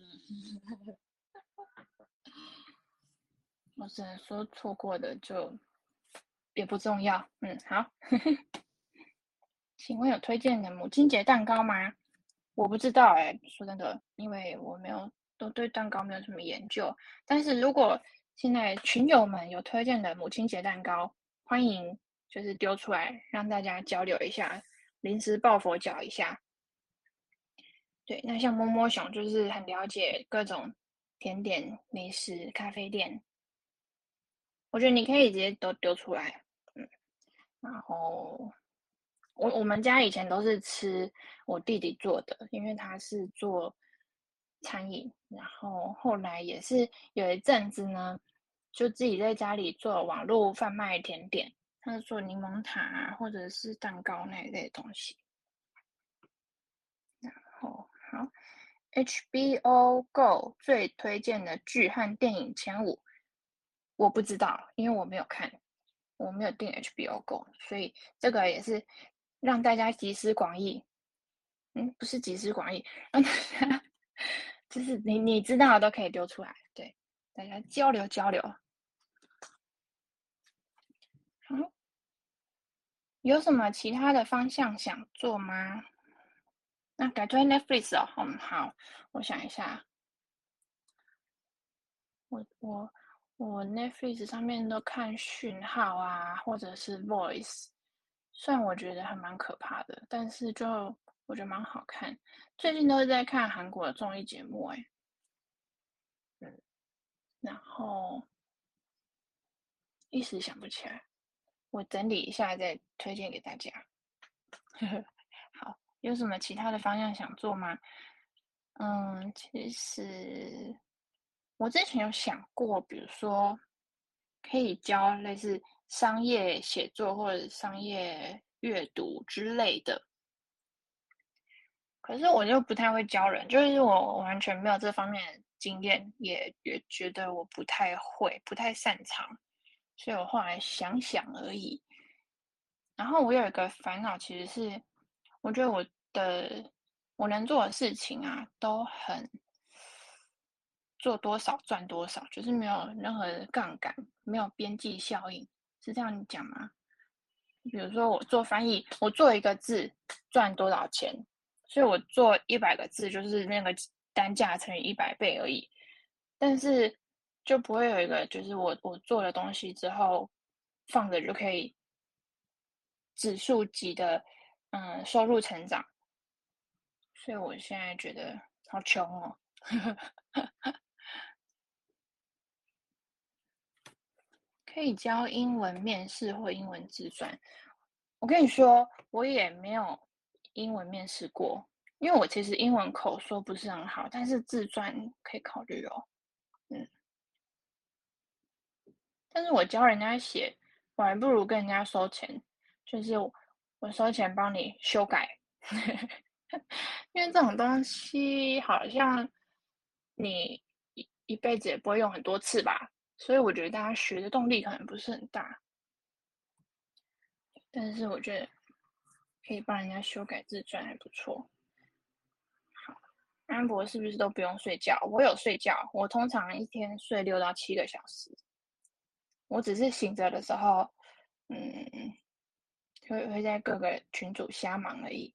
我只能说错过的就也不重要。嗯，好。请问有推荐的母亲节蛋糕吗？我不知道哎、说真的，因为我没有都对蛋糕没有什么研究。但是如果现在群友们有推荐的母亲节蛋糕，欢迎就是丢出来让大家交流一下，临时抱佛脚一下。对，那像摸摸熊就是很了解各种甜点、美食、咖啡店。我觉得你可以直接都丢出来，嗯，然后我我们家以前都是吃我弟弟做的，因为他是做餐饮，然后后来也是有一阵子呢，就自己在家里做网络贩卖甜点，他是做柠檬塔啊，或者是蛋糕那一类的东西。然后好，HBO Go 最推荐的剧和电影前五。我不知道，因为我没有看，我没有订 HBO Go，所以这个也是让大家集思广益。嗯，不是集思广益，让大家 就是你你知道的都可以丢出来，对，大家交流交流。好，有什么其他的方向想做吗？那改推 Netflix 哦，嗯，好，我想一下，我我。我 Netflix 上面都看讯号啊，或者是 Voice，虽然我觉得还蛮可怕的，但是就我觉得蛮好看。最近都是在看韩国的综艺节目，哎，嗯，然后一时想不起来，我整理一下再推荐给大家。呵呵，有什么其他的方向想做吗？嗯，其实。我之前有想过，比如说可以教类似商业写作或者商业阅读之类的，可是我就不太会教人，就是我完全没有这方面的经验，也也觉得我不太会，不太擅长，所以我后来想想而已。然后我有一个烦恼，其实是我觉得我的我能做的事情啊，都很。做多少赚多少，就是没有任何杠杆，没有边际效应，是这样讲吗？比如说我做翻译，我做一个字赚多少钱，所以我做一百个字就是那个单价乘以一百倍而已。但是就不会有一个，就是我我做了东西之后放着就可以指数级的嗯收入成长，所以我现在觉得好穷哦。可以教英文面试或英文自传。我跟你说，我也没有英文面试过，因为我其实英文口说不是很好，但是自传可以考虑哦。嗯，但是我教人家写，我还不如跟人家收钱，就是我，收钱帮你修改，因为这种东西好像你一一辈子也不会用很多次吧。所以我觉得大家学的动力可能不是很大，但是我觉得可以帮人家修改自传还不错。好，安博是不是都不用睡觉？我有睡觉，我通常一天睡六到七个小时。我只是醒着的时候，嗯，会会在各个群组瞎忙而已。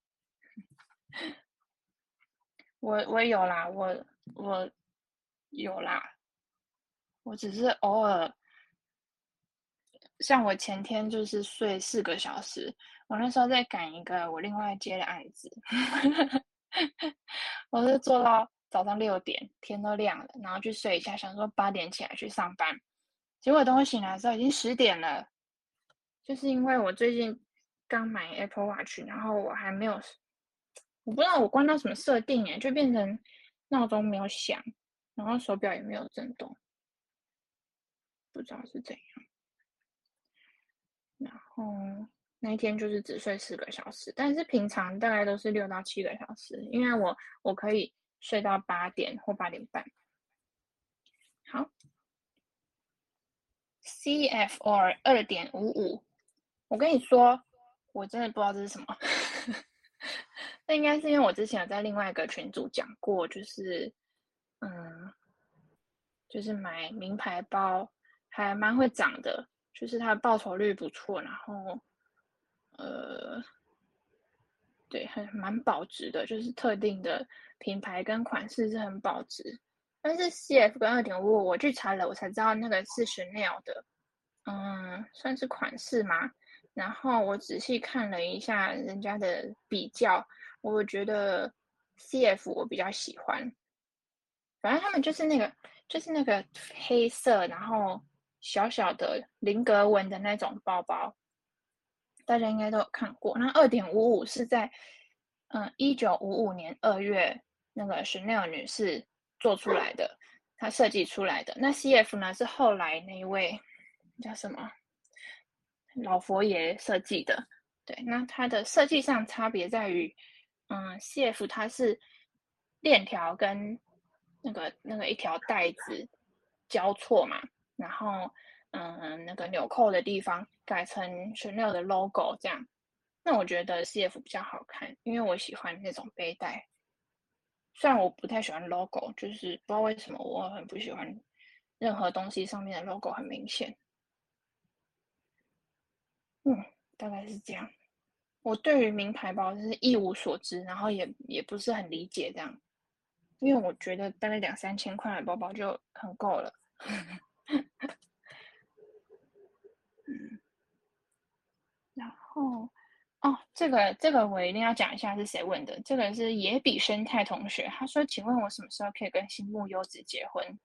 我我有啦，我我有啦。我只是偶尔，像我前天就是睡四个小时，我那时候在赶一个我另外接的案子，我是做到早上六点，天都亮了，然后去睡一下，想说八点起来去上班，结果等我醒来的时候已经十点了，就是因为我最近刚买 Apple Watch，然后我还没有，我不知道我关到什么设定耶，就变成闹钟没有响，然后手表也没有震动。不知道是怎样，然后那一天就是只睡四个小时，但是平常大概都是六到七个小时，因为我我可以睡到八点或八点半。好，CFR 二点五五，我跟你说，我真的不知道这是什么，那应该是因为我之前有在另外一个群组讲过，就是嗯，就是买名牌包还蛮会涨的，就是它的报酬率不错，然后呃，对，很蛮保值的，就是特定的品牌跟款式是很保值。但是 CF 跟二点五，我去查了，我才知道那个是 Chanel 的，嗯，算是款式吗。然后我仔细看了一下人家的比较，我觉得 CF 我比较喜欢。反正他们就是那个，就是那个黑色，然后小小的菱格纹的那种包包，大家应该都有看过。那二点五五是在嗯一九五五年二月那个 Chanel 女士做出来的，她设计出来的。那 CF 呢是后来那一位叫什么老佛爷设计的。对，那它的设计上差别在于，嗯，CF 它是链条跟那个那个一条带子交错嘛，然后嗯，那个纽扣的地方改成 Chanel 的 logo 这样。那我觉得 CF 比较好看，因为我喜欢那种背带。虽然我不太喜欢 logo，就是不知道为什么我很不喜欢任何东西上面的 logo 很明显。嗯，大概是这样。我对于名牌包就是一无所知，然后也也不是很理解这样。因为我觉得大概两三千块的包包就很够了。嗯，然后哦，这个这个我一定要讲一下是谁问的。这个是野比生态同学，他说：“请问我什么时候可以跟新木优子结婚？”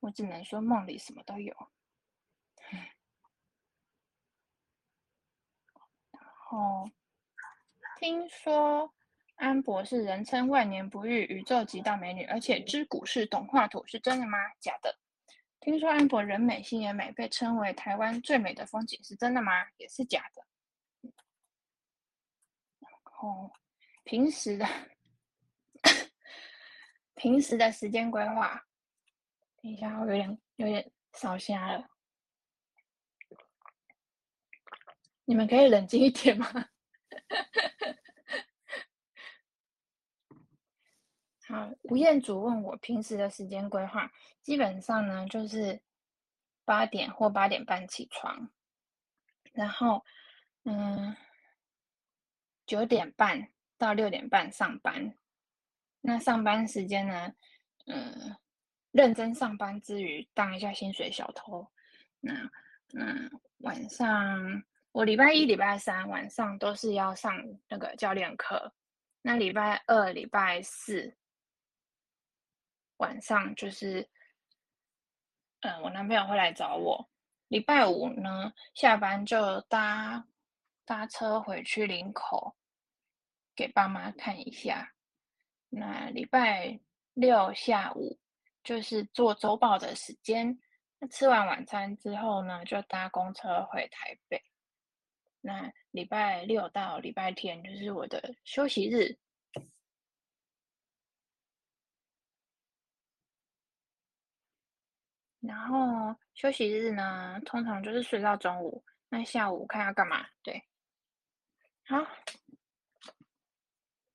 我只能说梦里什么都有。哦听说。安博是人称万年不遇、宇宙级大美女，而且知古是动画图，是真的吗？假的。听说安博人美心也美，被称为台湾最美的风景，是真的吗？也是假的。哦平时的 平时的时间规划，等一下，我有点有点烧瞎了，你们可以冷静一点吗？好，吴彦祖问我平时的时间规划，基本上呢就是八点或八点半起床，然后嗯九点半到六点半上班。那上班时间呢，嗯，认真上班之余当一下薪水小偷。那嗯晚上我礼拜一、礼拜三晚上都是要上那个教练课，那礼拜二、礼拜四。晚上就是，嗯，我男朋友会来找我。礼拜五呢，下班就搭搭车回去林口，给爸妈看一下。那礼拜六下午就是做周报的时间。那吃完晚餐之后呢，就搭公车回台北。那礼拜六到礼拜天就是我的休息日。然后休息日呢，通常就是睡到中午。那下午看要干嘛？对，好，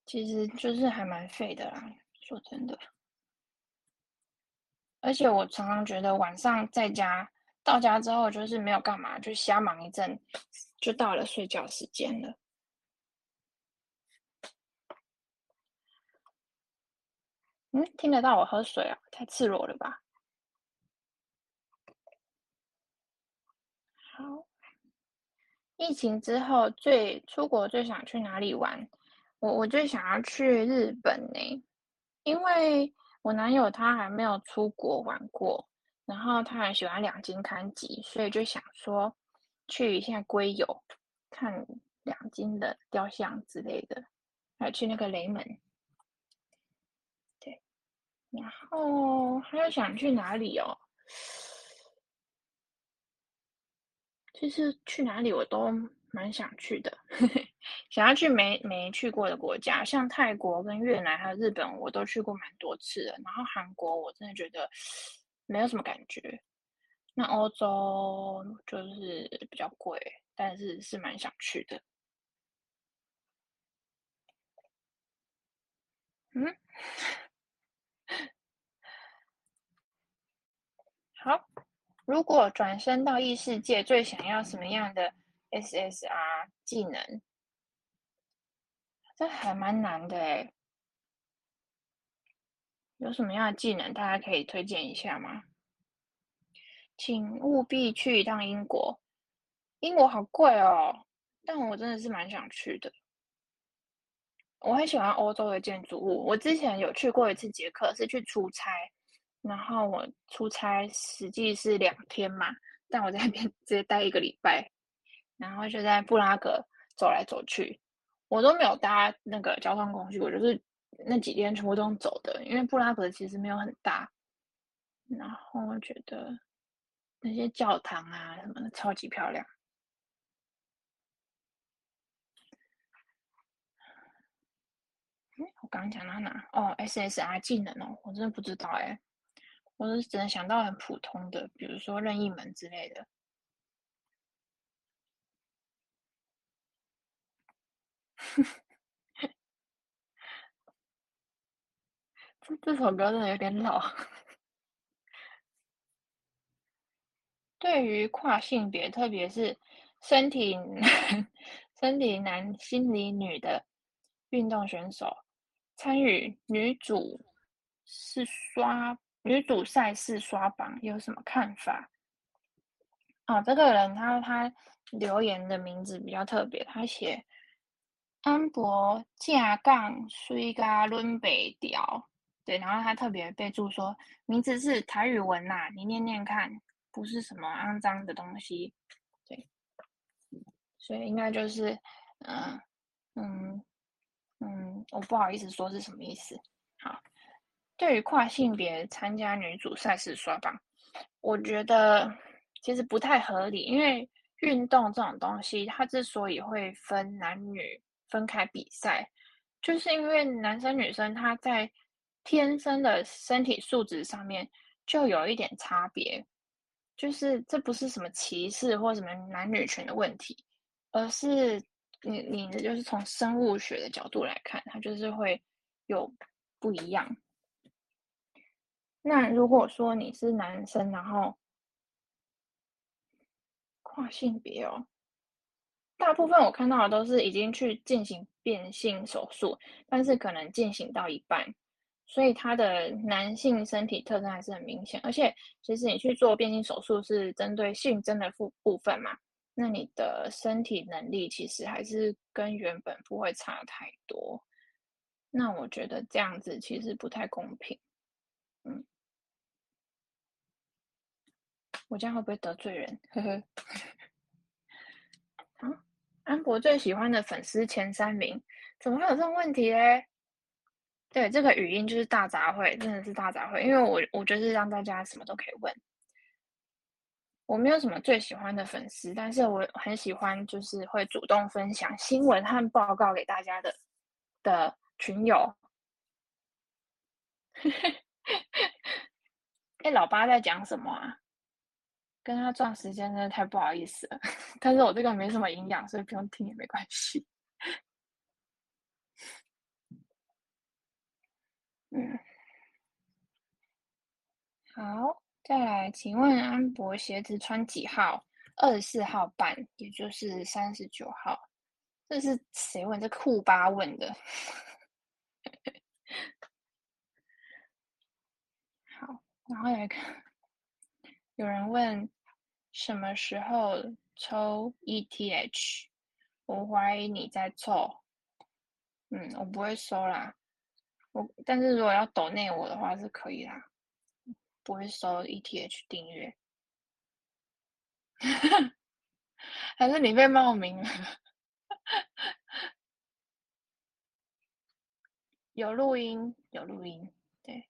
其实就是还蛮废的啦，说真的。而且我常常觉得晚上在家，到家之后就是没有干嘛，就瞎忙一阵，就到了睡觉时间了。嗯，听得到我喝水啊？太赤裸了吧？好，疫情之后最出国最想去哪里玩？我我最想要去日本呢，因为我男友他还没有出国玩过，然后他很喜欢两津勘吉，所以就想说去一下龟友，看两金的雕像之类的，还有去那个雷门。对，然后还有想去哪里哦？其实去哪里我都蛮想去的，想要去没没去过的国家，像泰国跟越南还有日本，我都去过蛮多次的。然后韩国我真的觉得没有什么感觉。那欧洲就是比较贵但是是蛮想去的。嗯。好如果转身到异世界最想要什么样的 ssr 技能？这还蛮难的诶有什么样的技能，大家可以推荐一下吗？请务必去一趟英国，英国好贵哦，但我真的是蛮想去的。我很喜欢欧洲的建筑物，我之前有去过一次捷克，是去出差，然后我出差实际是两天嘛，但我在那边 直接待一个礼拜，然后就在布拉格走来走去，我都没有搭那个交通工具，我就是那几天全部都走的，因为布拉格其实没有很大，然后我觉得那些教堂啊什么的超级漂亮。我刚刚讲到哪？哦，SSR 技能哦，我真的不知道哎，我是只能想到很普通的，比如说任意门之类的。这首歌真的有点老。对于跨性别，特别是身体男、身体男、心理女的运动选手。参与女主是刷女主赛事刷榜有什么看法？哦，这个人他他留言的名字比较特别，他写安博架杠水嘎伦北调，对，然后他特别备注说名字是台语文呐、你念念看，不是什么肮脏的东西，对，所以应该就是嗯。嗯嗯，我不好意思说是什么意思。好，对于跨性别参加女主赛事刷榜，我觉得其实不太合理，因为运动这种东西，它之所以会分男女分开比赛，就是因为男生女生他在天生的身体素质上面就有一点差别，就是这不是什么歧视或什么男女权的问题，而是。你你的就是从生物学的角度来看，它就是会有不一样。那如果说你是男生，然后跨性别哦，大部分我看到的都是已经去进行变性手术，但是可能进行到一半，所以他的男性身体特征还是很明显。而且，其实你去做变性手术是针对性征的部部分嘛。那你的身体能力其实还是跟原本不会差太多，那我觉得这样子其实不太公平。嗯，我这样会不会得罪人？呵呵。啊，安博最喜欢的粉丝前三名，怎么会有这种问题嘞？对，这个语音就是大杂烩，真的是大杂烩，因为我我就是让大家什么都可以问。我没有什么最喜欢的粉丝，但是我很喜欢，就是会主动分享新闻和报告给大家的的群友。哎，老八在讲什么啊？跟他撞时间真的太不好意思了。但是我这个没什么营养，所以不用听也没关系。嗯，好。再来，请问安博鞋子穿几号？二十四号半，也就是三十九号。这是谁问？这库巴问的。好，然后有一个有人问什么时候抽 ETH？我怀疑你在抽。嗯，我不会收啦。我但是如果要抖内我的话是可以啦。不会收 ETH 订阅，还是你被冒名了？有录音，有录音，对。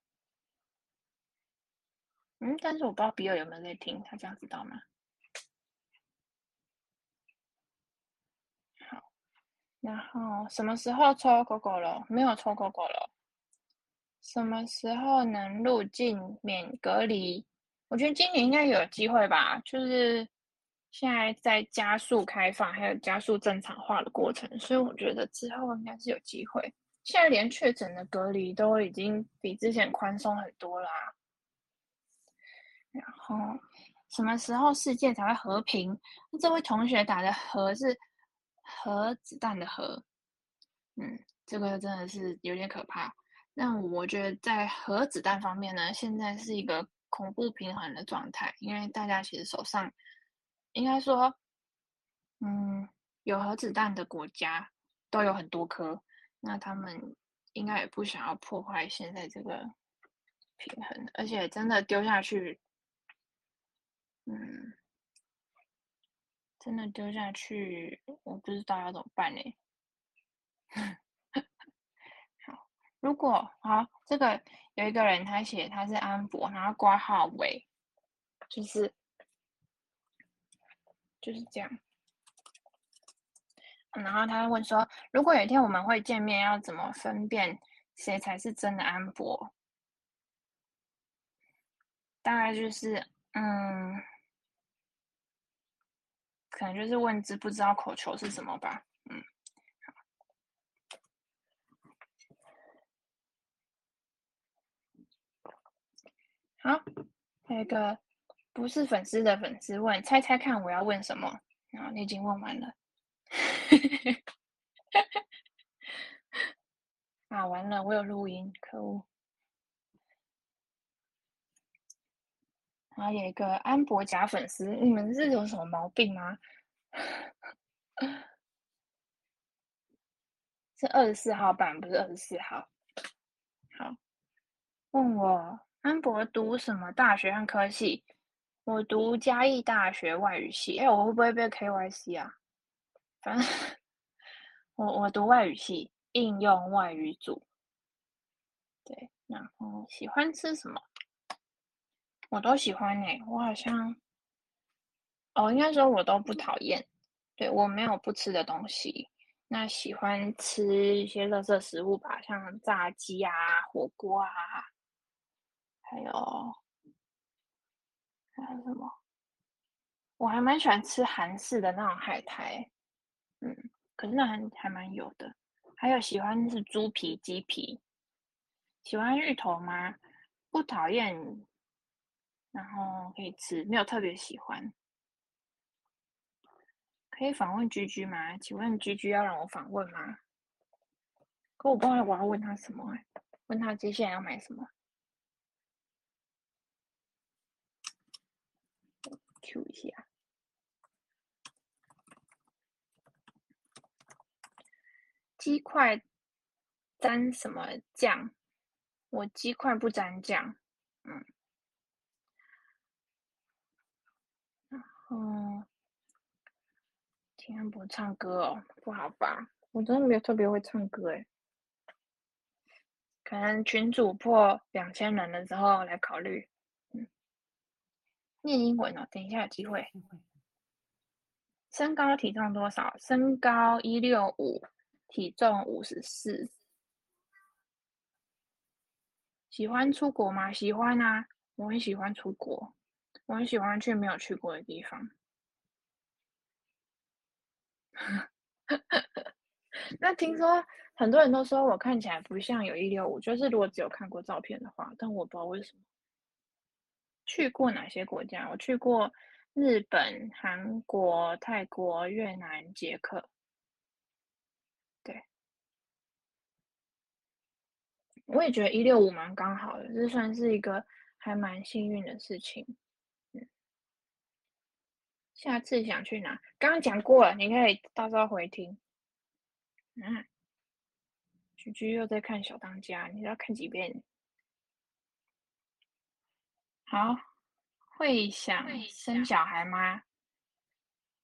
嗯，但是我不知道比尔有没有在听，他这样知道吗？好，然后什么时候抽狗狗了？没有抽狗狗了。什么时候能入境免隔离？我觉得今年应该有机会吧。就是现在在加速开放，还有加速正常化的过程，所以我觉得之后应该是有机会。现在连确诊的隔离都已经比之前宽松很多啦。然后什么时候世界才会和平？那这位同学打的“核”是核子弹的“核”，嗯，这个真的是有点可怕。那我觉得在核子弹方面呢，现在是一个恐怖平衡的状态，因为大家其实手上应该说，嗯，有核子弹的国家都有很多颗，那他们应该也不想要破坏现在这个平衡，而且真的丢下去。嗯，真的丢下去，我不知道要怎么办呢。如果好，这个有一个人他写他是安博，然后挂号为，就是就是这样。然后他问说，如果有一天我们会见面，要怎么分辨谁才是真的安博？大概就是嗯。可能就是问知不知道口球是什么吧，好，还有一个不是粉丝的粉丝问，猜猜看我要问什么？然后你已经问完了，啊，完了，我有录音，可恶。然后有一个安博假粉丝，你们是有什么毛病吗？是二十四号版，不是二十四号。好，问我安博读什么大学和科系？我读嘉义大学外语系。哎，我会不会被 KYC 啊？反正我我读外语系，应用外语组。对，然后喜欢吃什么？我都喜欢诶、我好像，哦，应该说我都不讨厌，对，我没有不吃的东西。那喜欢吃一些垃圾食物吧，像炸鸡啊、火锅啊，还有还有什么？我还蛮喜欢吃韩式的那种海苔，嗯，可是那还还蛮油的。还有喜欢是猪皮、鸡皮。喜欢芋头吗？不讨厌。然后可以吃，没有特别喜欢。可以访问居居吗？请问居居要让我访问吗？可我不知道我要问他什么，问他接下来要买什么？Q 一下。鸡块沾什么酱？我鸡块不沾酱。嗯。嗯，听安博唱歌哦，不好吧？我真的没有特别会唱歌诶，可能群主破两千人的时候来考虑。嗯，念英文哦，等一下有机会。身高体重多少？身高一六五，体重五十四。喜欢出国吗？喜欢啊，我很喜欢出国。我很喜欢去没有去过的地方。那听说很多人都说我看起来不像有一六五，就是如果只有看过照片的话，但我不知道为什么。去过哪些国家？我去过日本、韩国、泰国、越南、捷克。对，我也觉得一六五蛮刚好的，这算是一个还蛮幸运的事情。下次想去哪？刚刚讲过了，你可以到时候回听。嗯，居居又在看小当家，你要看几遍？好，会想生小孩吗？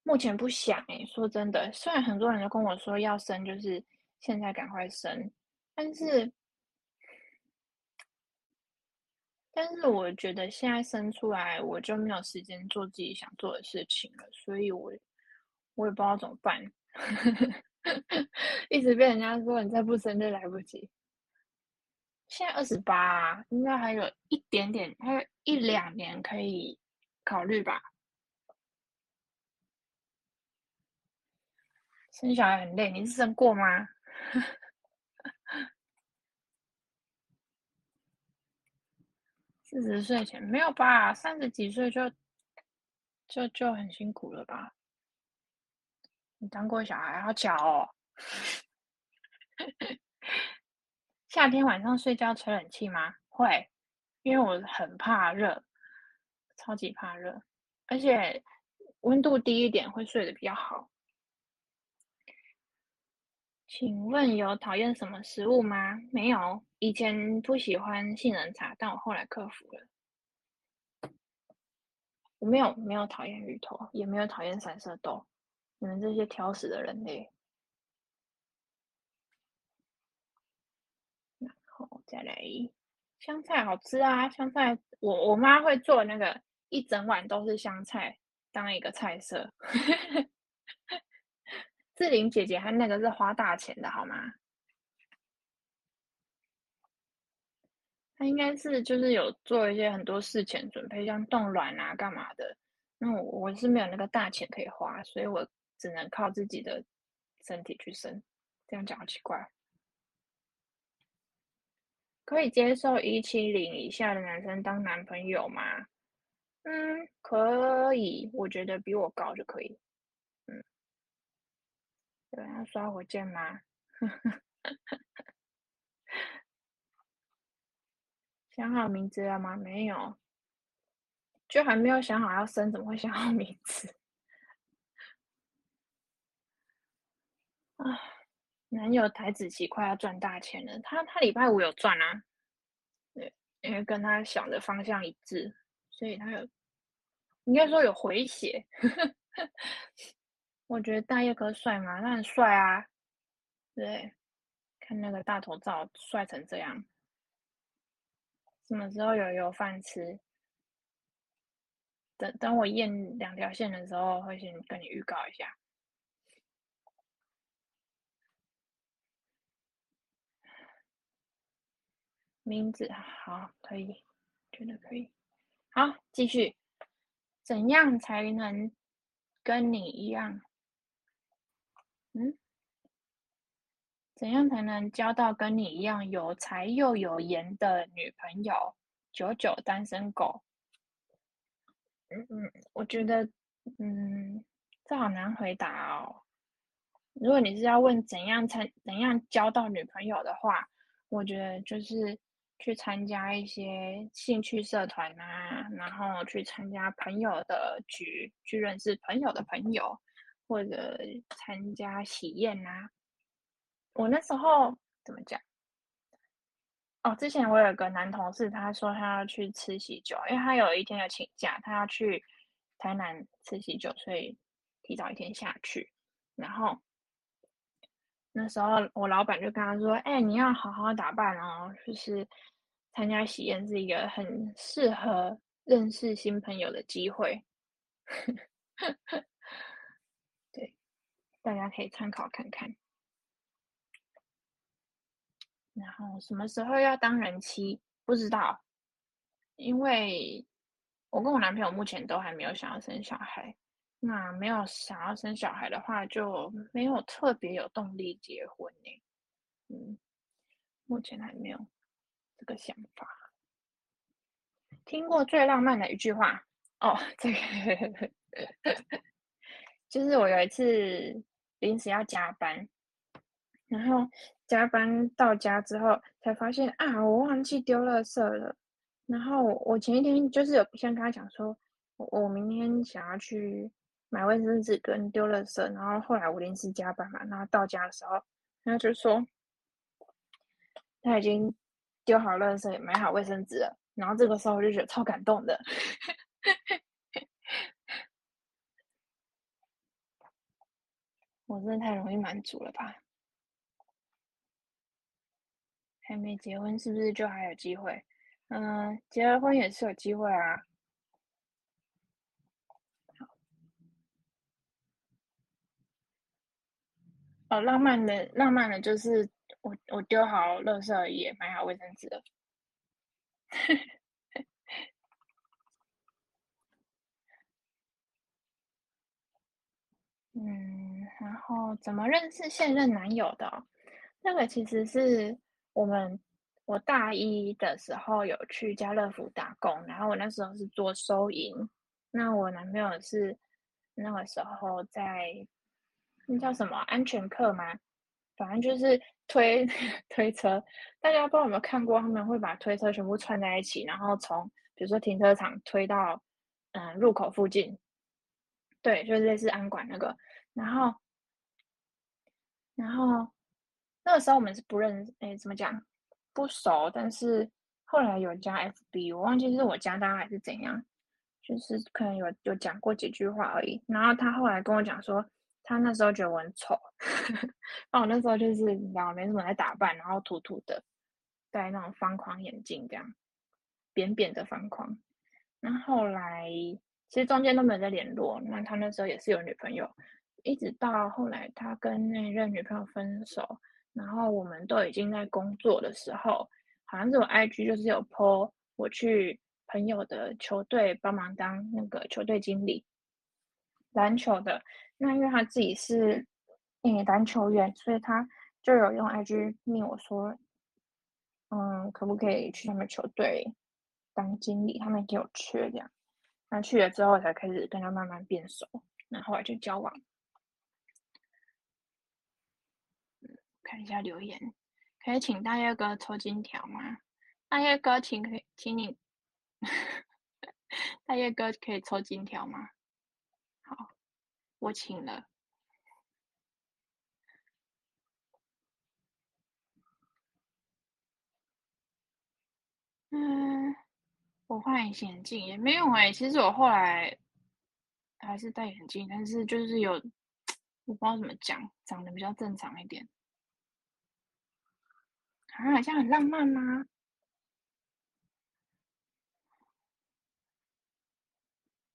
目前不想诶、欸，说真的，虽然很多人都跟我说要生，就是现在赶快生，但是。但是我觉得现在生出来，我就没有时间做自己想做的事情了，所以我我也不知道怎么办，一直被人家说你再不生就来不及。现在二十八，应该还有一点点，还有一两年可以考虑吧。生小孩很累，你是生过吗？四十岁前没有吧？三十几岁就就就很辛苦了吧？你当过小孩，好巧哦。夏天晚上睡觉吹冷气吗？会，因为我很怕热，超级怕热，而且温度低一点会睡得比较好。请问有讨厌什么食物吗？没有，以前不喜欢杏仁茶，但我后来克服了。我没有没有讨厌芋头，也没有讨厌三色豆。你们这些挑食的人类。然后再来，香菜好吃啊！香菜，我我妈会做那个一整碗都是香菜当一个菜色。志玲姐姐她那个是花大钱的好吗？她应该是就是有做一些很多事前准备，像冻卵啊、干嘛的。那我我是没有那个大钱可以花，所以我只能靠自己的身体去生。这样讲好奇怪。可以接受一七零以下的男生当男朋友吗？嗯，可以。我觉得比我高就可以。嗯有人要刷火箭吗？想好名字了吗？没有，就还没有想好要生，怎么会想好名字？啊，男友台子期快要赚大钱了，他他礼拜五有赚啊，对，因为跟他想的方向一致，所以他有，应该说有回血。我觉得大叶哥帅吗？他很帅啊，对，看那个大头照，帅成这样。什么时候有油饭吃？等等我验两条线的时候，会先跟你预告一下。名字好，可以，觉得可以。好，继续。怎样才能跟你一样？嗯，怎样才能交到跟你一样有才又有颜的女朋友？久久单身狗。嗯嗯，我觉得，嗯，这好难回答哦。如果你是要问怎样才怎样交到女朋友的话，我觉得就是去参加一些兴趣社团啊，然后去参加朋友的局，去认识朋友的朋友。或者参加喜宴啊，我那时候怎么讲？哦，之前我有个男同事，他说他要去吃喜酒，因为他有一天要请假，他要去台南吃喜酒，所以提早一天下去。然后那时候我老板就跟他说：“哎，你要好好打扮哦，就是参加喜宴是一个很适合认识新朋友的机会。”对大家可以参考看看。然后什么时候要当人妻？不知道，因为我跟我男朋友目前都还没有想要生小孩。那没有想要生小孩的话，就没有特别有动力结婚呢。嗯，目前还没有这个想法。听过最浪漫的一句话哦，这个就是我有一次。临时要加班，然后加班到家之后才发现啊，我忘记丢垃圾了。然后我前一天就是有先跟他讲说，我我明天想要去买卫生纸跟丢垃圾。然后后来我临时加班嘛，然后到家的时候，他就说他已经丢好垃圾，买好卫生纸了。然后这个时候我就觉得超感动的。我真的太容易满足了吧？还没结婚是不是就还有机会？嗯，结了婚也是有机会啊。哦，浪漫的浪漫的就是我我丢好垃圾也买好卫生纸了。嗯，然后怎么认识现任男友的？那个其实是我们我大一的时候有去家乐福打工，然后我那时候是做收银，那我男朋友是那个时候在那叫什么安全课吗？反正就是推 推车，大家不知道有没有看过？他们会把推车全部串在一起，然后从比如说停车场推到嗯入口附近。对，就是类似安管那个。然后，然后那个时候我们是不认识，哎，怎么讲？不熟。但是后来有加 FB，我忘记是我加他还是怎样，就是可能有有讲过几句话而已。然后他后来跟我讲说。他那时候觉得我很丑，那我那时候就是你知道没什么来打扮，然后土土的，戴那种方框眼镜，这样扁扁的方框。那后来其实中间都没有再联络。那他那时候也是有女朋友，一直到后来他跟那任女朋友分手，然后我们都已经在工作的时候，好像是我 IG 就是有 po 我去朋友的球队帮忙当那个球队经理，篮球的。那因为他自己是嗯篮球员，所以他就有用 IG 命我说，嗯，可不可以去他们球队当经理？他们给我缺这样。那去了之后才开始跟他慢慢变熟，那后来就交往。看一下留言，可以请大叶哥抽金条吗？大叶哥，请可以请你，大叶哥可以抽金条吗？我请了。嗯，我换隐形眼镜也没有哎、其实我后来还是戴眼镜，但是就是有，我不知道怎么讲，长得比较正常一点。啊，好像很浪漫吗？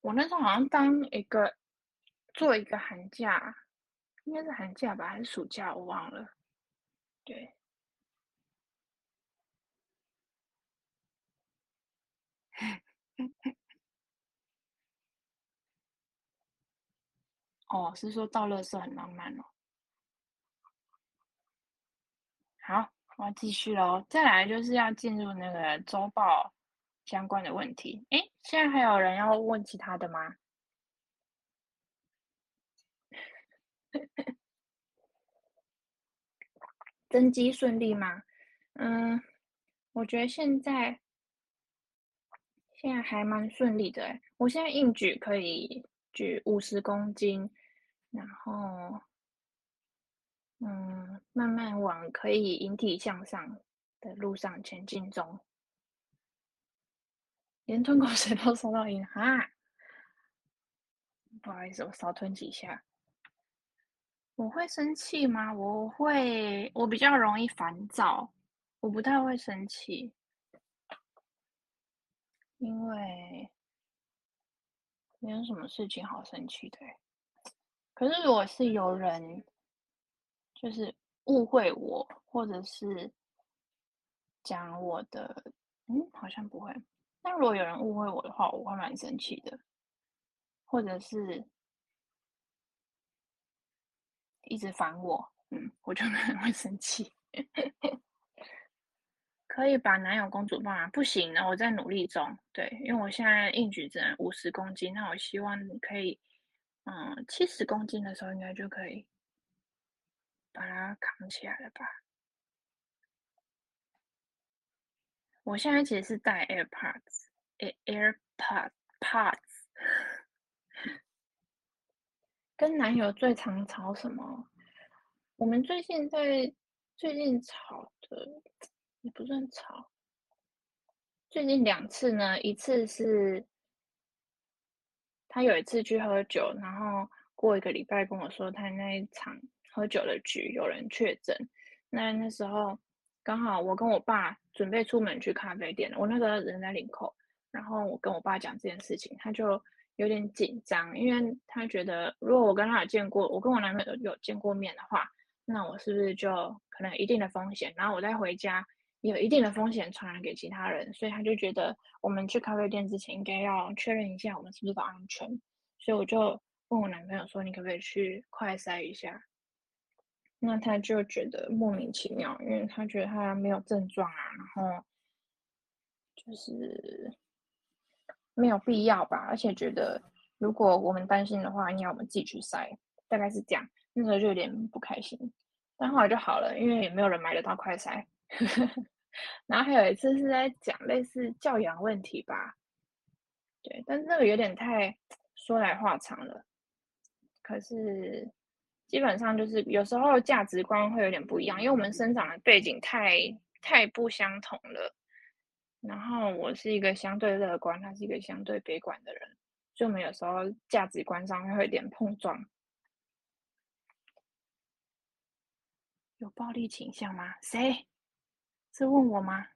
我那时候好像当一个。做一个寒假，应该是寒假吧，还是暑假？我忘了。对。哦，是说倒垃圾很浪漫哦。好，我要继续喽。再来就是要进入那个周报相关的问题。诶，现在还有人要问其他的吗？登机顺利吗？嗯，我觉得现在现在还蛮顺利的。我现在硬举可以举五十公斤，然后嗯，慢慢往可以引体向上的路上前进中。连吞口水都 收到音哈，不好意思，我少吞几下。我会生气吗？我会，我比较容易烦躁，我不太会生气，因为没有什么事情好生气的。可是如果是有人就是误会我，或者是讲我的，嗯，好像不会。但如果有人误会我的话，我会蛮生气的，或者是。一直烦我，嗯，我就可能会生气。可以把男友公主抱吗？不行，那我在努力中。对，因为我现在硬举只能五十公斤，那我希望你可以，嗯，七十公斤的时候应该就可以把它扛起来了吧？我现在其实是戴 airpods，airpods。跟男友最常吵什么？我们最近在最近吵的也不算吵。最近两次呢，一次是他有一次去喝酒，然后过一个礼拜跟我说他那一场喝酒的局有人确诊。那那时候刚好我跟我爸准备出门去咖啡店，我那个人在领口，然后我跟我爸讲这件事情，他就。有点紧张，因为他觉得如果我跟他有见过，我跟我男朋友有见过面的话，那我是不是就可能有一定的风险？然后我再回家也有一定的风险传染给其他人，所以他就觉得我们去咖啡店之前应该要确认一下我们是不是都安全。所以我就问我男朋友说：“你可不可以去快筛一下？”那他就觉得莫名其妙，因为他觉得他没有症状啊，然后就是。没有必要吧，而且觉得如果我们担心的话，应该我们自己去塞，大概是这样。那时候就有点不开心，但后来就好了，因为也没有人买得到快筛。然后还有一次是在讲类似教养问题吧，对，但是那个有点太说来话长了。可是基本上就是有时候价值观会有点不一样，因为我们生长的背景太太不相同了。然后我是一个相对乐观，他是一个相对悲观的人，所以我们有时候价值观上会有点碰撞。有暴力倾向吗？谁？是问我吗？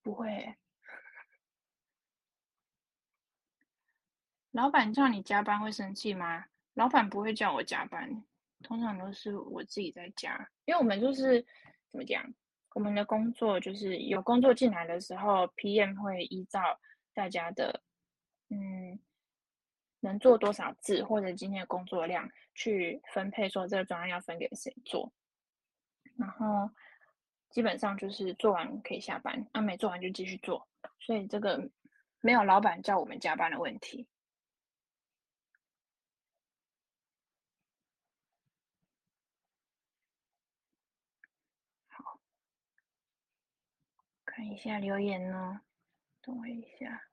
不会。老板叫你加班会生气吗？老板不会叫我加班，通常都是我自己在加，因为我们就是怎么讲？我们的工作就是有工作进来的时候，PM 会依照大家的嗯能做多少字或者今天的工作量去分配，说这个专案要分给谁做。然后基本上就是做完可以下班，啊没做完就继续做。所以这个没有老板叫我们加班的问题。看一下留言呢，等我一下。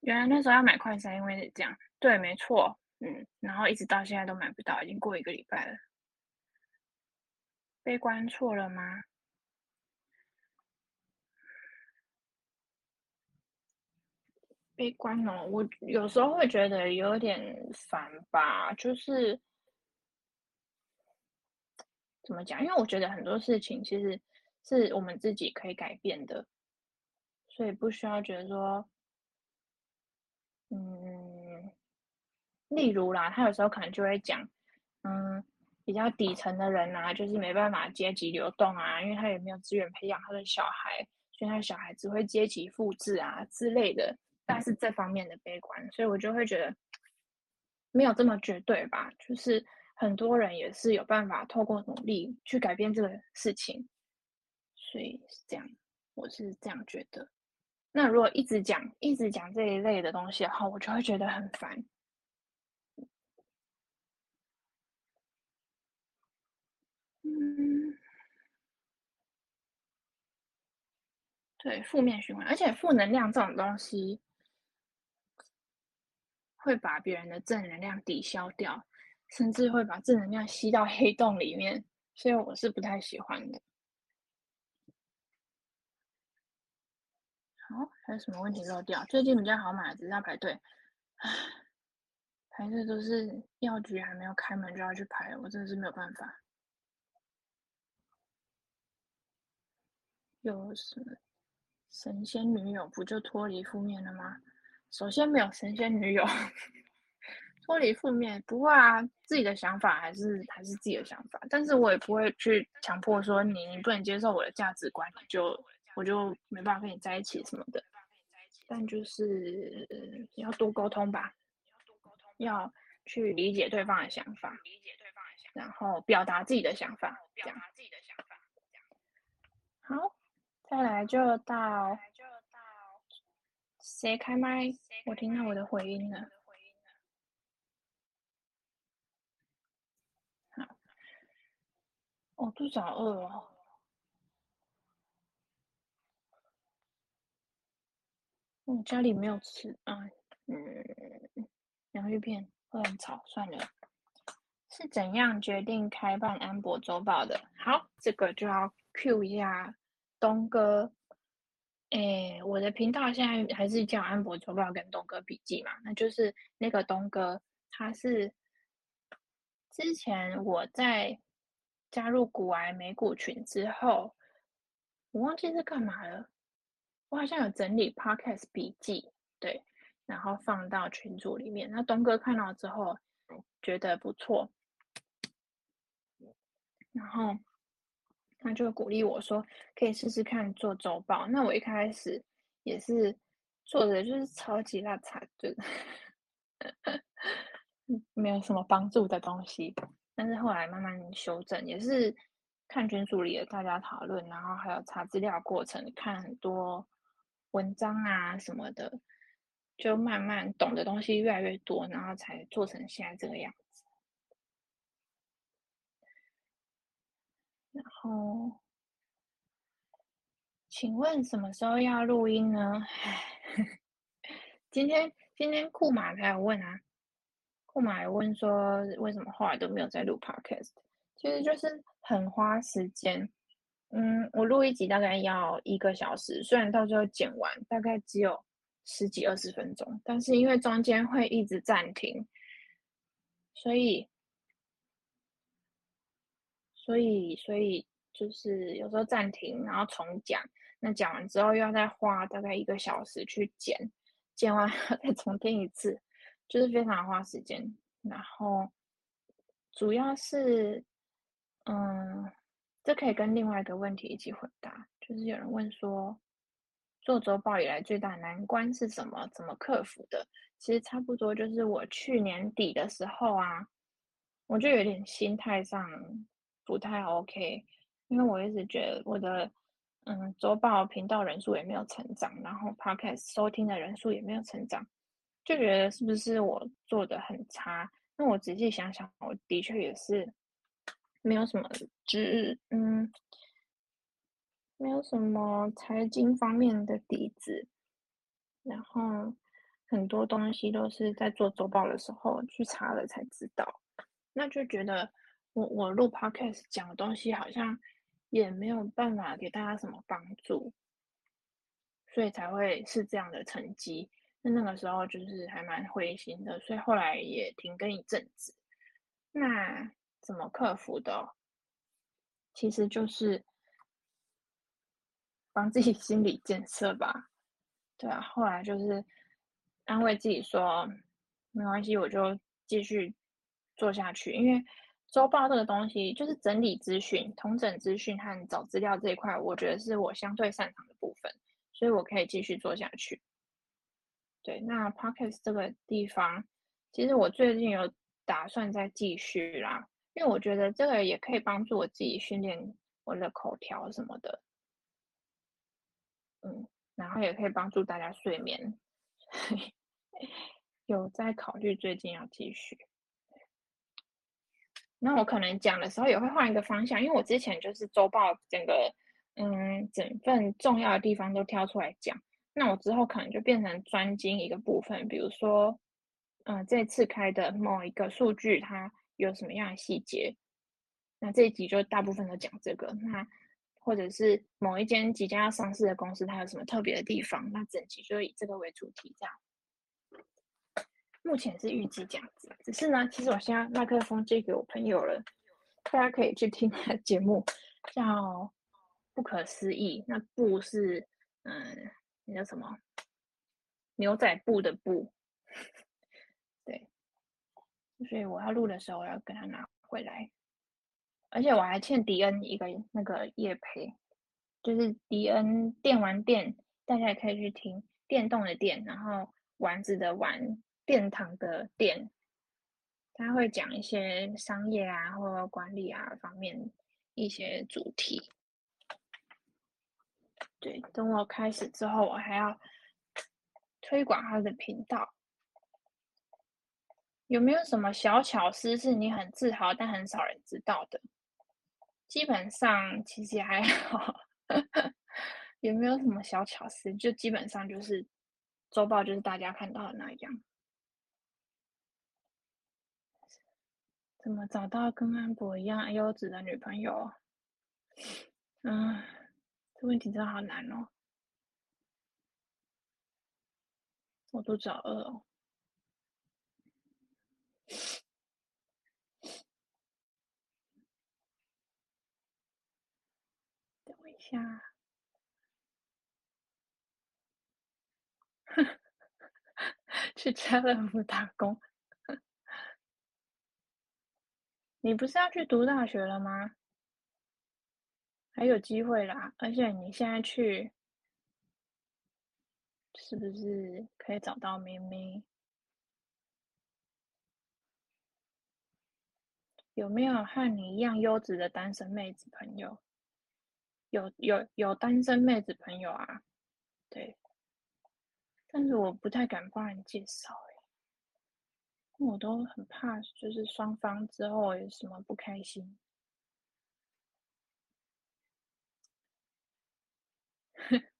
原来那时候要买快餐，因为是这样。对，没错，嗯，然后一直到现在都买不到，已经过一个礼拜了。被关错了吗？悲观哦，我有时候会觉得有点烦吧，就是怎么讲？因为我觉得很多事情其实。是我们自己可以改变的，所以不需要觉得说，嗯，例如啦，他有时候可能就会讲，嗯，比较底层的人啊，就是没办法阶级流动啊，因为他也没有资源培养他的小孩，所以他小孩只会阶级复制啊之类的，但是这方面的悲观，所以我就会觉得没有这么绝对吧，就是很多人也是有办法透过努力去改变这个事情。所以是这样，我是这样觉得。那如果一直讲、一直讲这一类的东西的话，我就会觉得很烦。嗯，对，负面循环，而且负能量这种东西会把别人的正能量抵消掉，甚至会把正能量吸到黑洞里面，所以我是不太喜欢的。哦，还有什么问题漏掉？最近比较好买，只是要排队。唉，排队都是药局还没有开门就要去排，我真的是没有办法。有什么神仙女友不就脱离负面了吗？首先没有神仙女友，脱离负面不会啊，自己的想法还是还是自己的想法，但是我也不会去强迫说你你不能接受我的价值观，你就。我就没办法跟你在一起什么的，但就是要多沟通吧，要去理解对方的想法，然后表达自己的想法，这样。好，再来就到谁开麦？我听到我的回音了。好，我肚子好饿哦。我家里没有吃啊，嗯，洋芋片会很吵，算了。是怎样决定开办安博周报的？好，这个就要 cue 一下东哥。诶，我的频道现在还是叫安博周报跟东哥笔记嘛，那就是那个东哥，他是之前我在加入古癌美股群之后，我忘记是干嘛了。我好像有整理 podcast 笔记，对，然后放到群组里面。那东哥看到之后觉得不错，然后他就鼓励我说可以试试看做周报。那我一开始也是做的就是超级烂惨，对，没有什么帮助的东西。但是后来慢慢修正，也是看群组里的大家讨论，然后还有查资料过程，看很多文章啊什么的，就慢慢懂的东西越来越多，然后才做成现在这个样子。然后，请问什么时候要录音呢？今天今天库马还有问啊，库马有问说为什么后来都没有在录 Podcast，其实就是很花时间。嗯，我录一集大概要一个小时，虽然到最后剪完大概只有十几二十分钟，但是因为中间会一直暂停，所以所以所以就是有时候暂停，然后重讲，那讲完之后又要再花大概一个小时去剪。剪完再重听一次，就是非常花时间。然后主要是，嗯，这可以跟另外一个问题一起回答。就是有人问说，做周报以来最大难关是什么？怎么克服的？其实差不多就是我去年底的时候啊，我就有点心态上不太 OK，因为我一直觉得我的。嗯，周报频道人数也没有成长，然后 Podcast 收听的人数也没有成长，就觉得是不是我做的很差？那我仔细想想，我的确也是没有什么只，嗯，没有什么财经方面的底子，然后很多东西都是在做周报的时候去查了才知道，那就觉得我我录 Podcast 讲的东西好像。也没有办法给大家什么帮助，所以才会是这样的成绩。那那个时候就是还蛮灰心的，所以后来也停更一阵子。那怎么克服的？其实就是帮自己心理建设吧。对啊，后来就是安慰自己说，没关系，我就继续做下去，因为。周报这个东西，就是整理资讯、统整资讯和找资料这一块，我觉得是我相对擅长的部分，所以我可以继续做下去。对，那 Pocket 这个地方，其实我最近有打算再继续啦，因为我觉得这个也可以帮助我自己训练我的口条什么的，嗯，然后也可以帮助大家睡眠，有在考虑最近要继续。那我可能讲的时候也会换一个方向，因为我之前就是周报整个，嗯，整份重要的地方都挑出来讲。那我之后可能就变成专精一个部分，比如说，嗯，这次开的某一个数据它有什么样的细节，那这一集就大部分都讲这个。那或者是某一间即将要上市的公司，它有什么特别的地方，那整集就以这个为主题，这样。目前是预计这样子，只是呢，其实我现在麦克风借给我朋友了，大家可以去听他的节目，叫《不可思议》。那“不”是嗯，那叫什么？牛仔布的“布”。所以我要录的时候，我要跟他拿回来。而且我还欠迪恩一个那个业培，就是迪恩电玩店，大家也可以去听电动的电，然后丸子的丸。殿堂的殿，他会讲一些商业啊或管理啊方面一些主题。对，等我开始之后，我还要 推广他的频道。有没有什么小巧思是你很自豪但很少人知道的？基本上其实还 好。有没有什么小巧思？就基本上就是周报，就是大家看到的那样。怎么找到跟安博一样优质的女朋友？嗯，这问题真的好难哦。我肚子好饿哦。等我一下。去家乐福打工。你不是要去读大学了吗？还有机会啦，而且你现在去，是不是可以找到明明？有没有和你一样优质的单身妹子朋友？有有有单身妹子朋友啊，对，但是我不太敢帮人介绍哎，我都很怕，就是双方之后有什么不开心。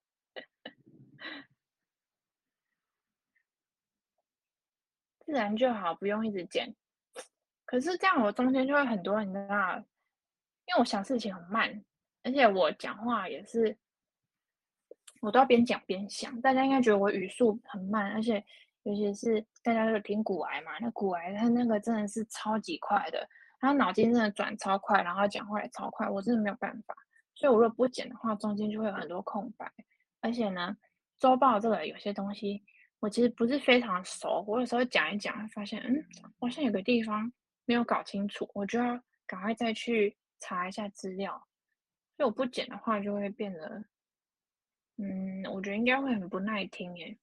自然就好，不用一直剪。可是这样，我中间就会很多，你知道，因为我想事情很慢，而且我讲话也是，我都要边讲边想。大家应该觉得我语速很慢，而且尤其是大家都是听股癌嘛，那股癌他那个真的是超级快的，他脑筋真的转超快，然后讲话也超快，我真的没有办法。所以我如果不剪的话，中间就会有很多空白。而且呢，周报这个有些东西，我其实不是非常熟，我有时候讲一讲，发现嗯，好像有个地方。没有搞清楚，我就要赶快再去查一下资料。所以我不剪的话，就会变得，嗯，我觉得应该会很不耐听耶。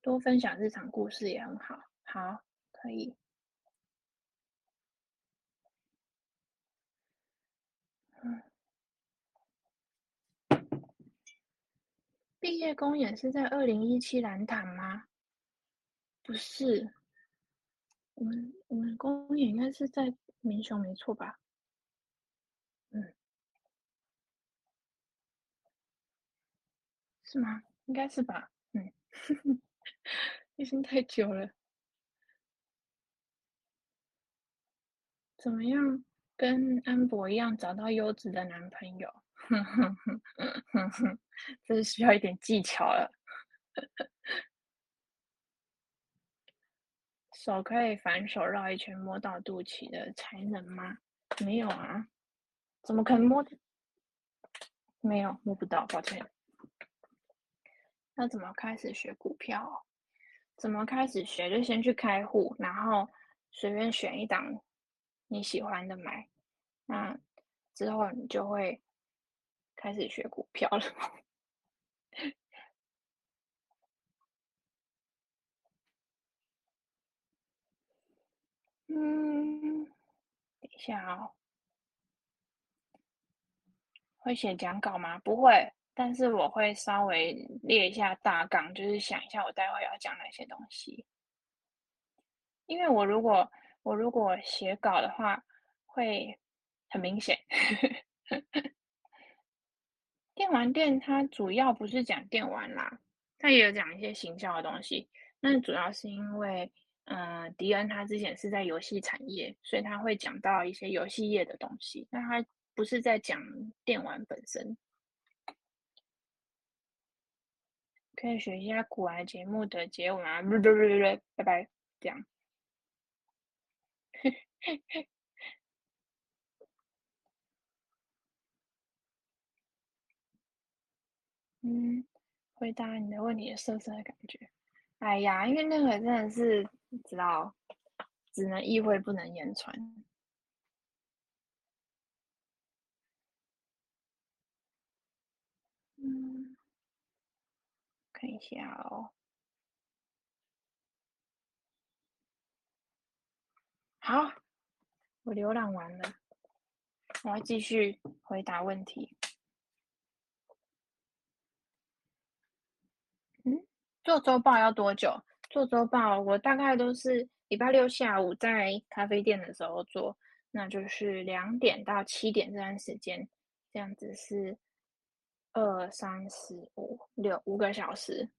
多分享日常故事也很好，好，可以。嗯，毕业公演是在二零一七兰潭吗？不是。我们我们公演应该是在民雄，没错吧？嗯，是吗？应该是吧。嗯，已经太久了。怎么样跟安博一样找到优质的男朋友？这是需要一点技巧了。手可以反手绕一圈摸到肚脐的才能吗？没有啊，怎么可能摸？没有，摸不到，抱歉。那怎么开始学股票？怎么开始学？就先去开户，然后随便选一档你喜欢的买，那之后你就会开始学股票了。嗯，等一下哦，会写讲稿吗？不会，但是我会稍微列一下大纲，就是想一下我待会要讲哪些东西。因为我如果我如果写稿的话，会很明显。电玩店它主要不是讲电玩啦，它也有讲一些行销的东西，那主要是因为。嗯，迪恩他之前是在游戏产业，所以他会讲到一些游戏业的东西，但他不是在讲电玩本身。可以学一下古玩节目的结尾啊？不不不不不，拜拜，这样。嗯，回答你的问题，色色的感觉。哎呀，因为那个真的是。知道，只能意会不能言传。嗯，看一下哦。好，我浏览完了，我要继续回答问题。嗯，做周报要多久？做周报，我大概都是礼拜六下午在咖啡店的时候做，那就是两点到七点这段时间，这样子是二三四五六五个小时。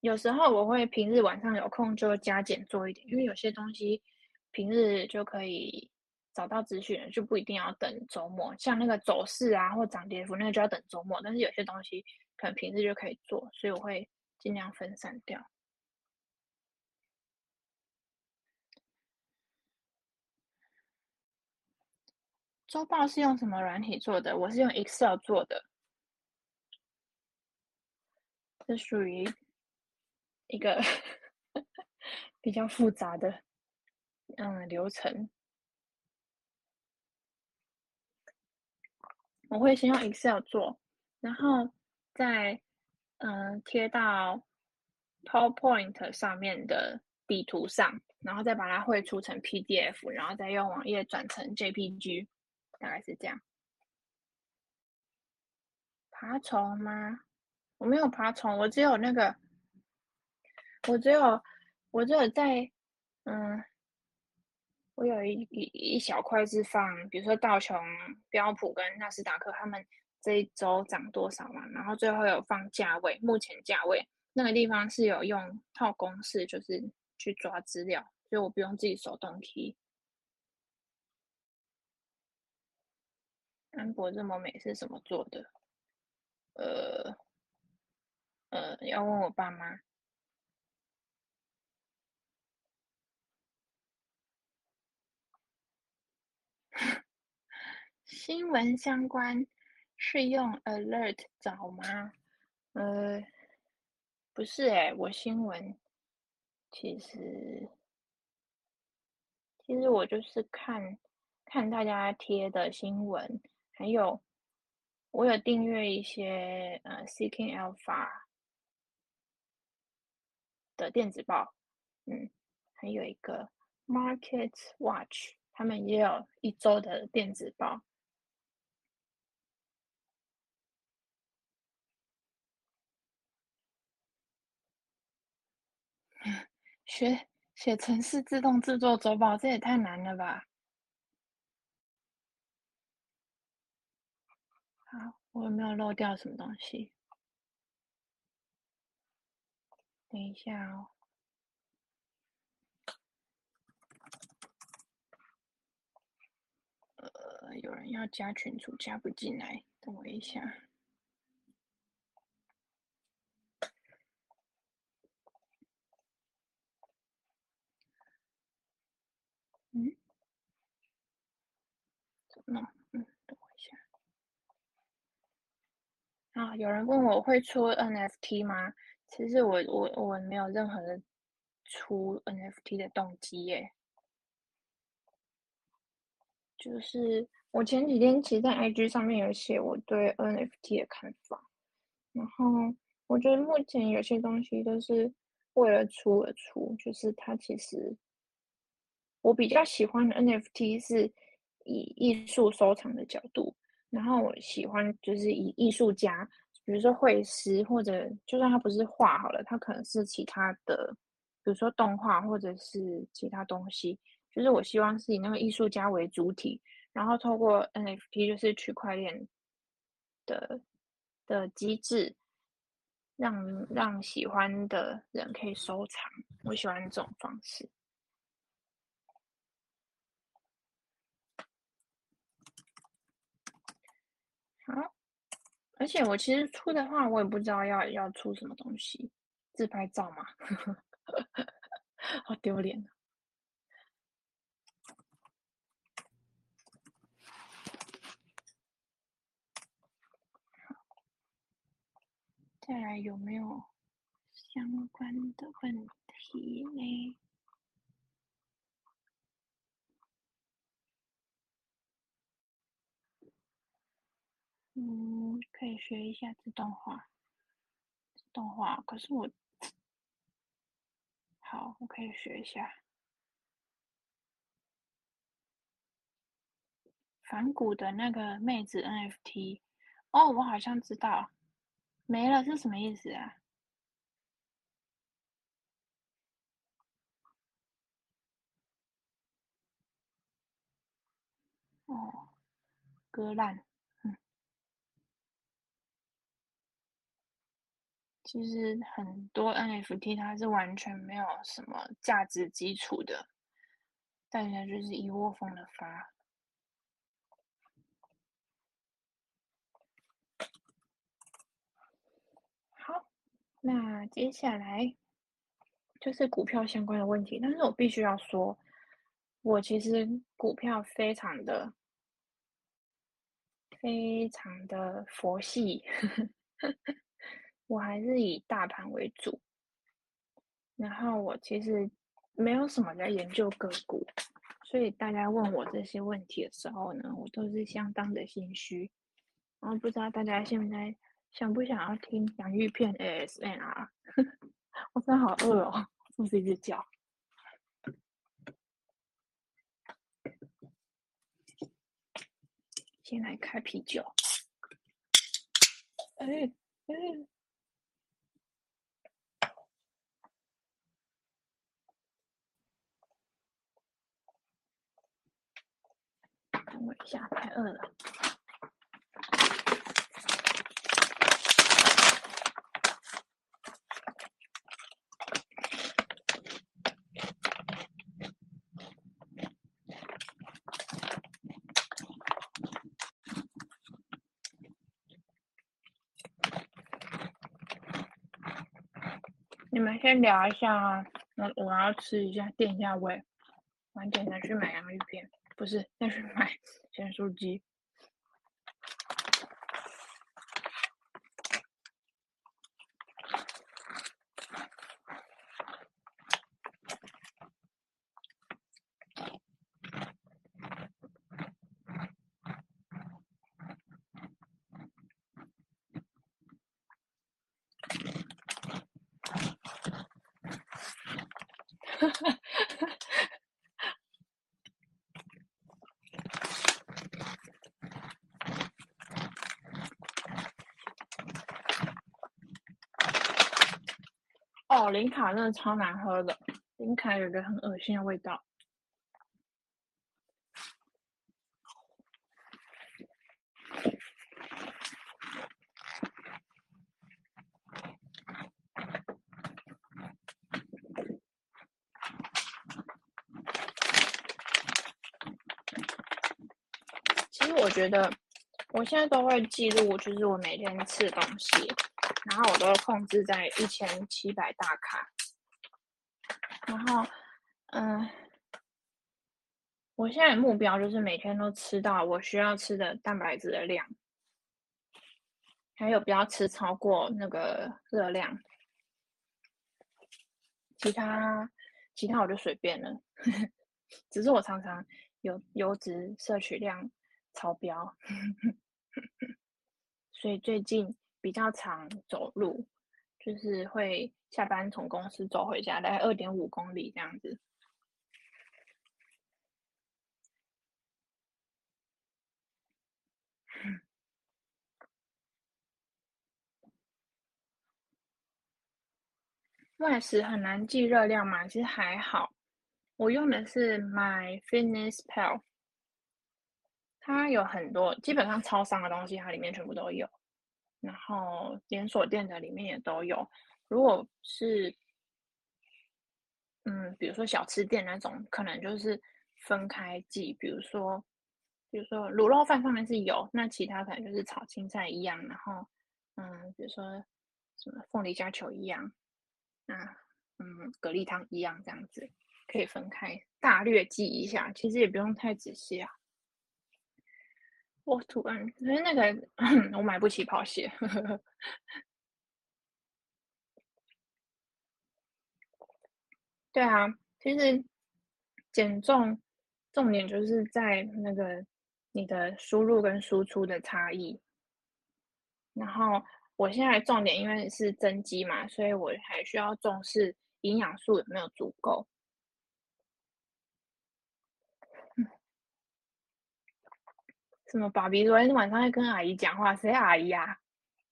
有时候我会平日晚上有空就加减做一点，因为有些东西平日就可以找到资讯，就不一定要等周末。像那个走势啊或涨跌幅，那个就要等周末。但是有些东西可能平日就可以做，所以我会尽量分散掉。周报是用什么软体做的？我是用 Excel 做的，这属于一个 比较复杂的嗯流程。我会先用 Excel 做，然后再嗯贴到 PowerPoint 上面的地图上，然后再把它绘出成 PDF，然后再用网页转成 JPG，大概是这样。爬虫吗？我没有爬虫，我只有那个，我只有，我只有在，嗯，我有一一一小块是放，比如说道琼、标普跟纳斯达克，他们这一周涨多少嘛，然后最后有放价位，目前价位那个地方是有用套公式，就是去抓资料，所以我不用自己手动 T。安博这么美是什么做的？呃，呃，要问我爸妈。新闻相关是用 alert 找吗？呃，不是哎、我新闻其实其实我就是看看大家贴的新闻，还有。我有订阅一些呃，Seeking Alpha 的电子报，嗯，还有一个 Market Watch，他们也有一周的电子报。学写程式自动制作周报，这也太难了吧！好，我有没有漏掉什么东西？等一下哦。呃，有人要加群组，加不进来，等我一下。嗯？怎么弄？啊，有人问我会出 NFT 吗？其实我我我没有任何的出 NFT 的动机耶。就是我前几天其实，在 IG 上面有写我对 NFT 的看法，然后我觉得目前有些东西都是为了出而出，就是它其实我比较喜欢的 NFT 是以艺术收藏的角度。然后我喜欢就是以艺术家，比如说绘师，或者就算他不是画好了，他可能是其他的，比如说动画或者是其他东西。就是我希望是以那个艺术家为主体，然后透过 NFT 就是区块链的的机制，让让喜欢的人可以收藏。我喜欢这种方式。好，而且我其实出的话，我也不知道要要出什么东西，自拍照嘛，好丢脸。再来有没有相关的问题呢？嗯，可以学一下自动化。自动化，可是我，好，我可以学一下。反骨的那个妹子 NFT，哦，我好像知道，没了是什么意思啊？哦，割烂。其实很多 NFT 它是完全没有什么价值基础的，大家就是一窝蜂的发。好，那接下来就是股票相关的问题，但是我必须要说，我其实股票非常的、非常的佛系。我还是以大盘为主，然后我其实没有什么在研究个股，所以大家问我这些问题的时候呢，我都是相当的心虚。然后不知道大家现在想不想要听洋芋片 S N R？我真好饿哦，肚子一直叫。先来开啤酒。哎哎。等我一下，太饿了。你们先聊一下啊，我我要吃一下垫一下胃，晚点再去买洋芋片，不是那是买新手机。哦，林卡真的超难喝的，林卡有一个很恶心的味道。其实我觉得，我现在都会记录，就是我每天吃的东西。然后我都控制在一千七百大卡，然后，嗯，我现在的目标就是每天都吃到我需要吃的蛋白质的量，还有不要吃超过那个热量，其他其他我就随便了，只是我常常有油脂摄取量超标，所以最近。比较常走路，就是会下班从公司走回家，大概二点五公里这样子。外食很难记热量嘛？其实还好，我用的是 MyFitnessPal，它有很多，基本上超商的东西，它里面全部都有。然后连锁店的里面也都有。如果是，嗯，比如说小吃店那种，可能就是分开记。比如说，比如说卤肉饭上面是有，那其他可能就是炒青菜一样。然后，嗯，比如说什么凤梨虾球一样，啊，嗯，蛤蜊汤一样，这样子可以分开大略记一下。其实也不用太仔细啊。我突然，可是那个 我买不起跑鞋。对啊，其实减重重点就是在那个你的输入跟输出的差异。然后我现在重点因为是增肌嘛，所以我还需要重视营养素有没有足够。什么？爸比昨天晚上在跟阿姨讲话，谁阿姨呀？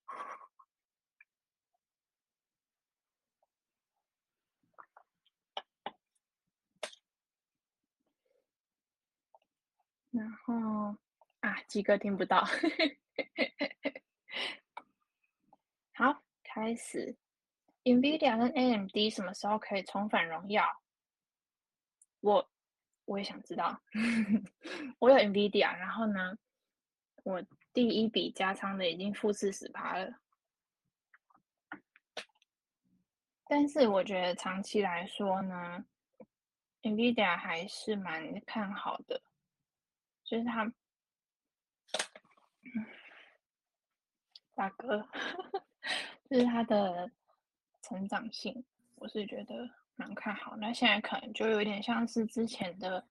然后啊，几个听不到。好，开始。NVIDIA 跟 AMD 什么时候可以重返荣耀？我我也想知道。我有 NVIDIA，然后呢？我第一笔加仓的已经负四十趴了，但是我觉得长期来说呢，NVIDIA 还是蛮看好的，就是它，大哥，就是它的成长性，我是觉得蛮看好。那现在可能就有点像是之前的。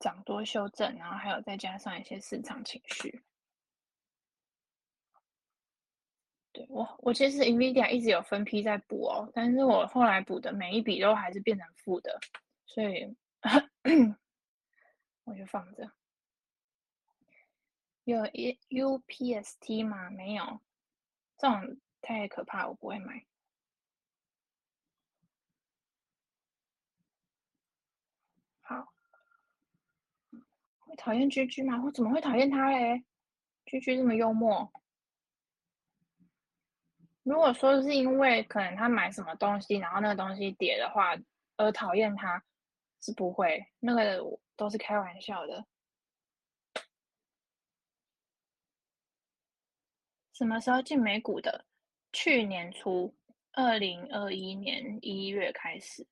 涨多修正，然后还有再加上一些市场情绪。对，我，我其实 NVIDIA 一直有分批在补哦，但是我后来补的每一笔都还是变成负的，所以 我就放着。有 UPST 吗？没有，这种太可怕，我不会买。会讨厌居居吗？我怎么会讨厌他嘞居居这么幽默。如果说是因为可能他买什么东西，然后那个东西跌的话，而讨厌他，是不会，那个都是开玩笑的。什么时候进美股的？去年初，二零二一年一月开始。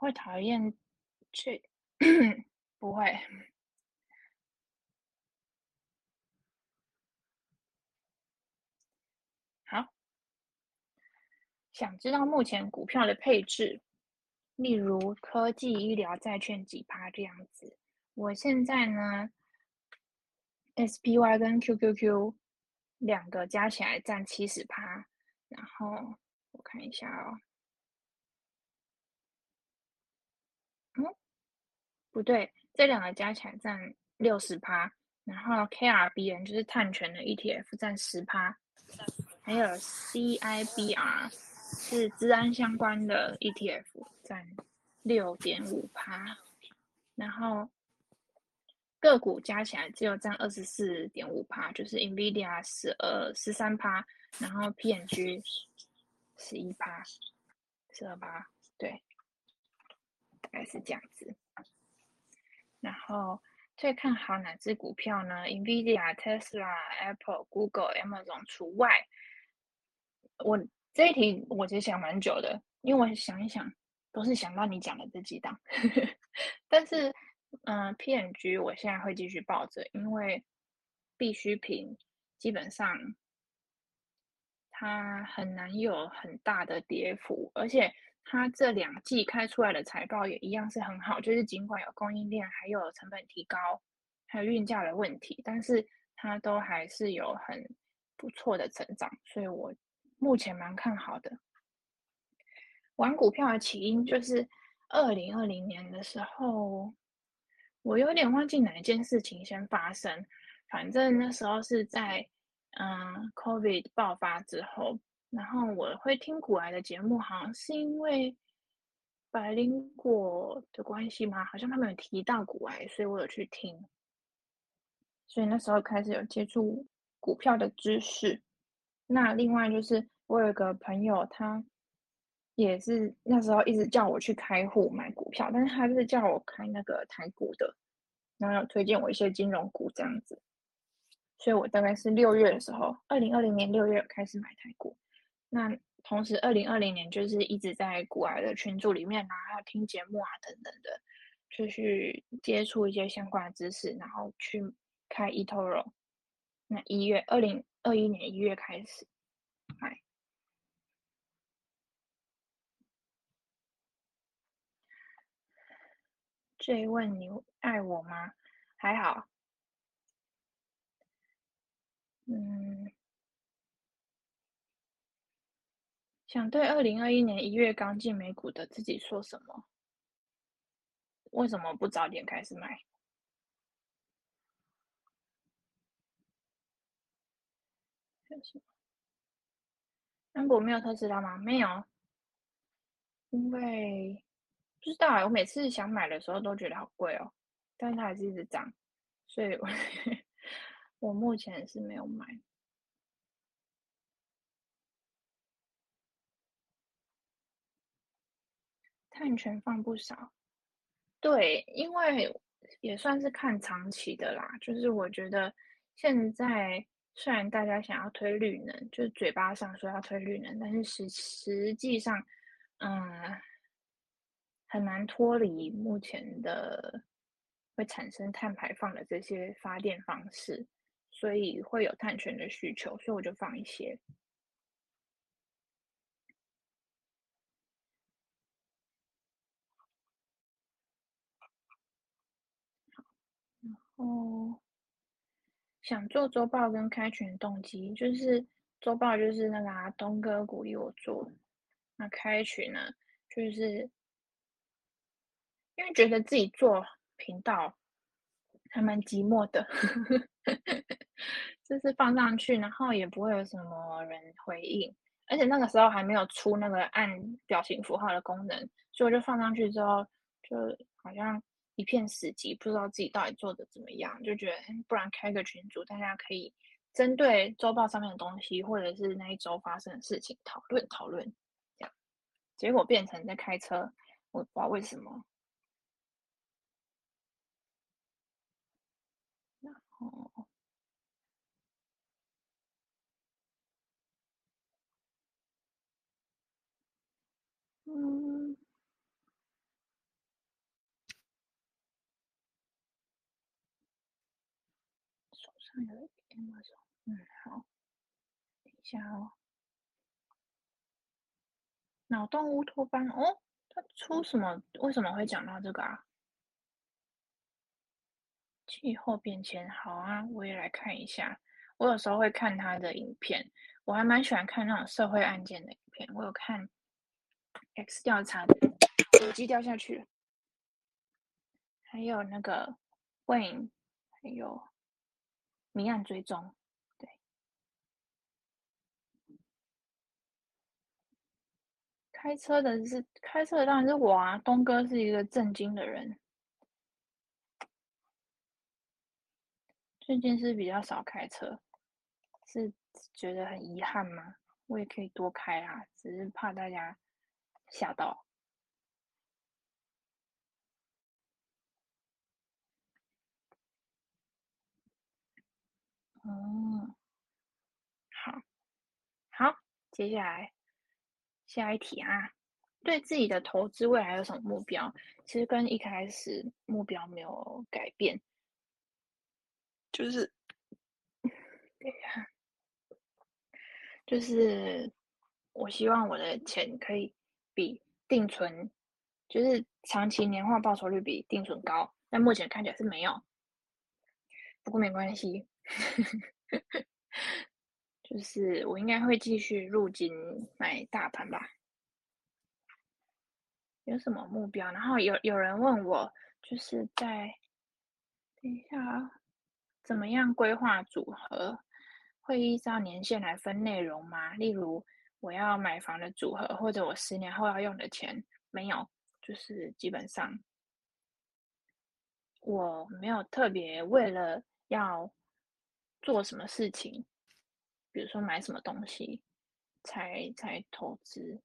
会讨厌去？不会。好，想知道目前股票的配置，例如科技、医疗、债券几趴这样子。我现在呢，SPY 跟 QQQ 两个加起来占七十趴，然后我看一下哦，嗯，不对，这两个加起来占六十趴，然后 KRBN 就是碳权的 ETF 占十趴，还有 CIBR 是资安相关的 ETF 占六点五趴，然后。个股加起来只有占二十四点五趴，就是 NVIDIA 十二十三趴，然后 PNG 十一趴，十二趴，对，大概是这样子。然后最看好哪只股票呢？NVIDIA、Tesla、Apple、Google、Amazon 除外。我这一题我其实想蛮久的，因为我想一想，都是想到你讲的这几档，但是。嗯，PNG 我现在会继续抱着，因为必需品基本上它很难有很大的跌幅，而且它这两季开出来的财报也一样是很好，就是尽管有供应链还有成本提高，还有运价的问题，但是它都还是有很不错的成长，所以我目前蛮看好的。玩股票的起因就是二零二零年的时候。我有点忘记哪一件事情先发生，反正那时候是在嗯，COVID 爆发之后，然后我会听股癌的节目，好像是因为百灵果的关系吗？好像他们有提到股癌，所以我有去听，所以那时候开始有接触股票的知识。那另外就是我有一个朋友，他。也是那时候一直叫我去开户买股票，但是他就是叫我开那个台股的，然后有推荐我一些金融股这样子，所以我大概是六月的时候，二零二零年六月开始买台股。那同时，二零二零年就是一直在股癌的群组里面啊，还有听节目啊等等的，就去接触一些相关的知识，然后去开 eToro。那一月二零二一年一月开始买。追问你爱我吗？还好。嗯，想对二零二一年一月刚进美股的自己说什么？为什么不早点开始买？安博没有特斯拉吗？没有，因为。不知道啊，我每次想买的时候都觉得好贵哦，但是它还是一直涨，所以我 目前是没有买。碳权放不少，对，因为也算是看长期的啦。就是我觉得现在虽然大家想要推绿能，就是嘴巴上说要推绿能，但是实实际上，嗯。很难脱离目前的会产生碳排放的这些发电方式，所以会有碳权的需求，所以我就放一些。哦想做周报跟开群动机，就是周报就是那个啊，东哥鼓励我做，那开群呢就是。因为觉得自己做频道还蛮寂寞的，就是放上去，然后也不会有什么人回应，而且那个时候还没有出那个按表情符号的功能，所以我就放上去之后，就好像一片死寂，不知道自己到底做的怎么样，就觉得不然开个群组，大家可以针对周报上面的东西，或者是那一周发生的事情讨论讨论，这样，结果变成在开车，我不知道为什么。哦，嗯，上有一点那种，嗯，好，等下哦。脑洞乌托邦哦，它出什么？为什么会讲到这个啊？气候变迁，好啊，我也来看一下。我有时候会看他的影片，我还蛮喜欢看那种社会案件的影片。我有看 X 调查的，手机掉下去了，还有那个 Wayne，还有明暗追踪。对，开车的是开车的当然是我啊，东哥是一个正经的人。最近是比较少开车，是觉得很遗憾吗？我也可以多开啊，只是怕大家吓到。嗯，好，好，接下来下一题啊，对自己的投资未来有什么目标？其实跟一开始目标没有改变。就是，对呀，就是我希望我的钱可以比定存，就是长期年化报酬率比定存高，但目前看起来是没有。不过没关系，就是我应该会继续入金买大盘吧。有什么目标？然后有有人问我，就是在，等一下啊。怎么样规划组合？会依照年限来分内容吗？例如，我要买房的组合，或者我十年后要用的钱，没有，就是基本上我没有特别为了要做什么事情，比如说买什么东西才才投资。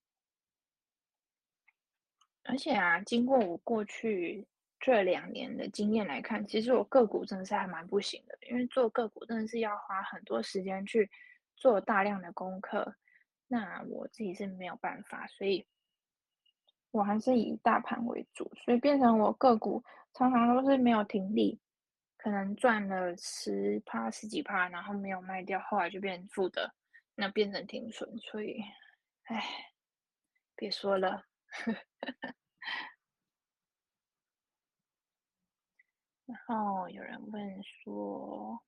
而且啊，经过我过去。这两年的经验来看，其实我个股真的是还蛮不行的，因为做个股真的是要花很多时间去做大量的功课，那我自己是没有办法，所以我还是以大盘为主，所以变成我个股常常都是没有停利，可能赚了十趴十几趴，然后没有卖掉，后来就变负的，那变成停损，所以，唉，别说了。然后有人问说，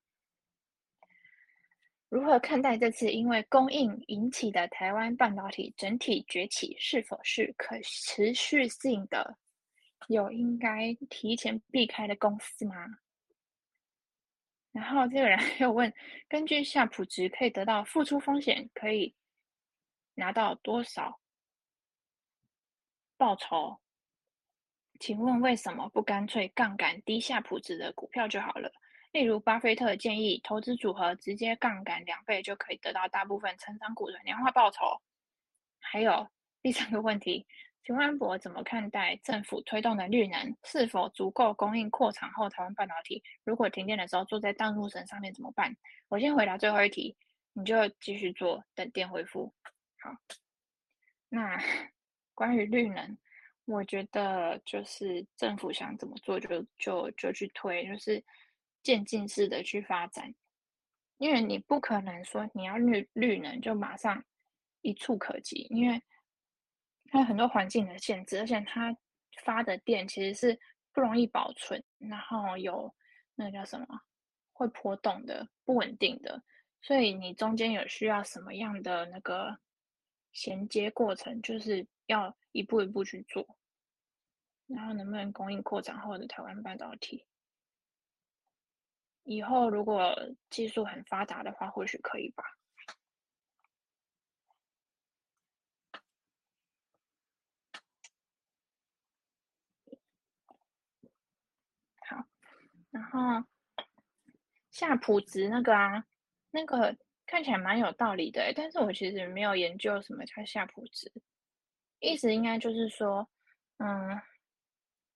如何看待这次因为供应引起的台湾半导体整体崛起，是否是可持续性的？有应该提前避开的公司吗？然后这个人又问，根据夏普值可以得到付出风险，可以拿到多少报酬？请问为什么不干脆杠杆低夏普值的股票就好了？例如，巴菲特建议投资组合直接杠杆两倍就可以得到大部分成长股的年化报酬。还有第三个问题，请问安博怎么看待政府推动的绿能？是否足够供应扩产后台湾半导体？如果停电的时候坐在当路神上面怎么办？我先回答最后一题，你就继续做，等电恢复。好，那 关于绿能。我觉得就是政府想怎么做就就就去推，就是渐进式的去发展，因为你不可能说你要绿绿能就马上一触可及，因为它有很多环境的限制，而且它发的电其实是不容易保存，然后有那个叫什么会波动的、不稳定的，所以你中间有需要什么样的那个衔接过程，就是要一步一步去做。然后能不能供应扩展后的台湾半导体？以后如果技术很发达的话，或许可以吧。然后夏普值那个啊，那个看起来蛮有道理的，但是我其实没有研究什么叫夏普值，意思应该就是说，嗯，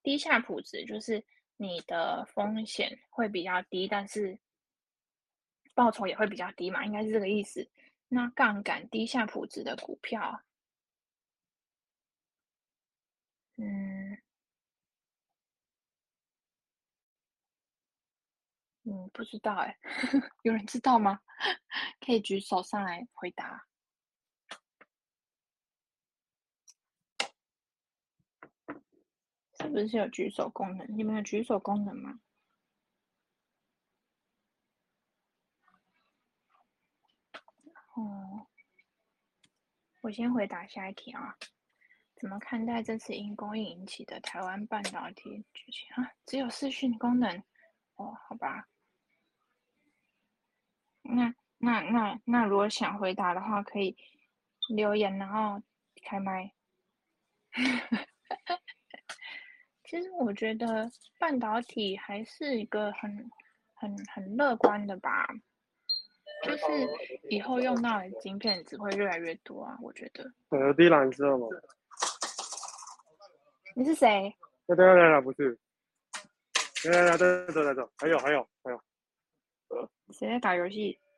低夏普值就是。你的风险会比较低，但是报酬也会比较低嘛，应该是这个意思。那杠杆低夏普值的股票，嗯，嗯，不知道哎，有人知道吗？可以举手上来回答。是不是有举手功能？你们有举手功能吗？哦，我先回答下一题啊。怎么看待这次因供应引起的台湾半导体剧情啊？只有视讯功能哦，好吧。那那那那，如果想回答的话，可以留言，然后开麦。其实我觉得半导体还是一个很、很、很乐观的吧，就是以后用到的晶片只会越来越多啊，我觉得。有滴蓝色吗？你是谁？对对对，不是。对对对对对对，还有还有还有。谁在打游戏？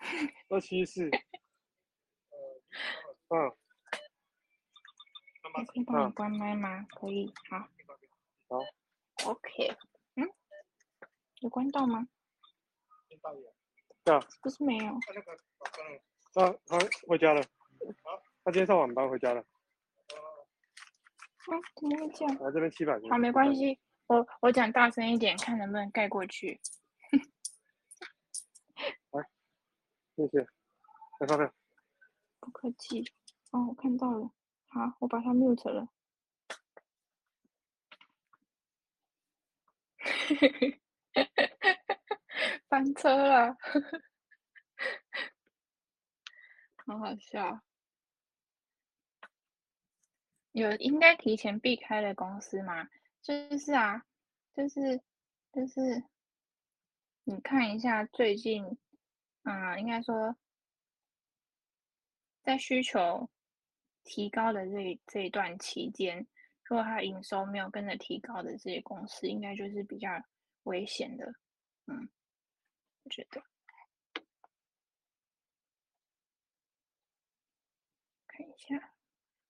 二七四。嗯。可以帮你关麦吗？啊、可以，好。好。OK，嗯，有关到吗？对啊。不是没有。啊，他回家了。他今天上晚班回家了。嗯，怎么会这样？我这边七百。好，没关系，我我讲大声一点，看能不能盖过去。来，谢谢。不客气。哦，我看到了。好，我把它 mute 了。翻车了，好好笑。有应该提前避开的公司吗？就是啊，就是就是，你看一下最近，嗯，应该说在需求。提高的这这一段期间，如果它营收没有跟着提高的这些公司，应该就是比较危险的。嗯，我觉得。看一下，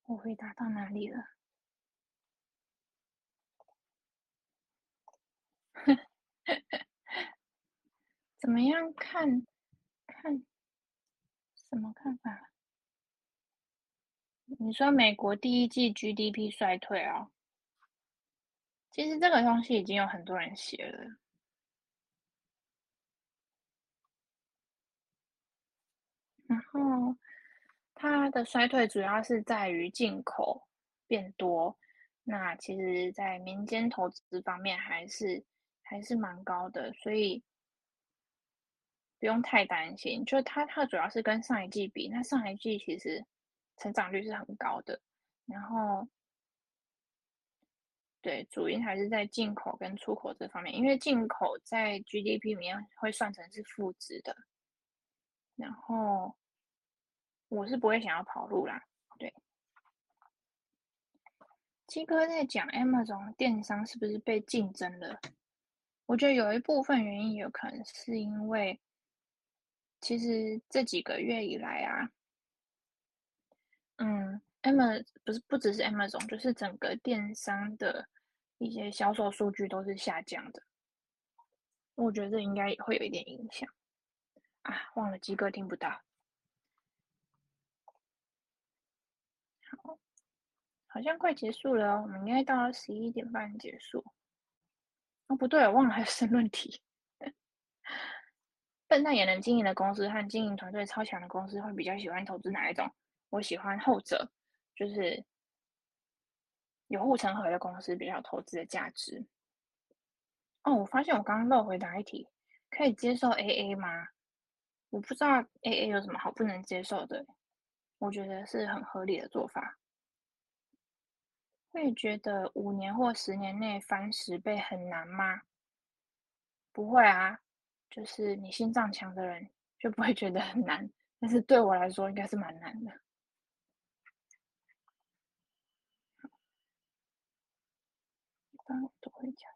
我回答到哪里了？怎么样看？看什么看法？你说美国第一季 GDP 衰退啊？其实这个东西已经有很多人写了。然后它的衰退主要是在于进口变多，那其实在民间投资方面还是还是蛮高的，所以不用太担心。就它它主要是跟上一季比，那上一季其实。成长率是很高的，然后，对，主因还是在进口跟出口这方面，因为进口在 GDP 里面会算成是负值的，然后我是不会想要跑路啦，对。七哥在讲 Amazon 电商是不是被竞争了？我觉得有一部分原因有可能是因为，其实这几个月以来啊。嗯，Emma 不是不只是 Amazon，就是整个电商的一些销售数据都是下降的。我觉得这应该也会有一点影响啊。忘了鸡哥听不到。好，好像快结束了，我们应该到十一点半结束。哦，不对，忘了还有申论题。笨蛋也能经营的公司和经营团队超强的公司会比较喜欢投资哪一种？我喜欢后者，就是有护城河的公司比较有投资的价值。哦，我发现我刚刚漏回答一题，可以接受 AA 吗？我不知道 AA 有什么好不能接受的，我觉得是很合理的做法。会觉得五年或十年内翻十倍很难吗？不会啊，就是你心脏强的人就不会觉得很难，但是对我来说应该是蛮难的。一般我都会讲。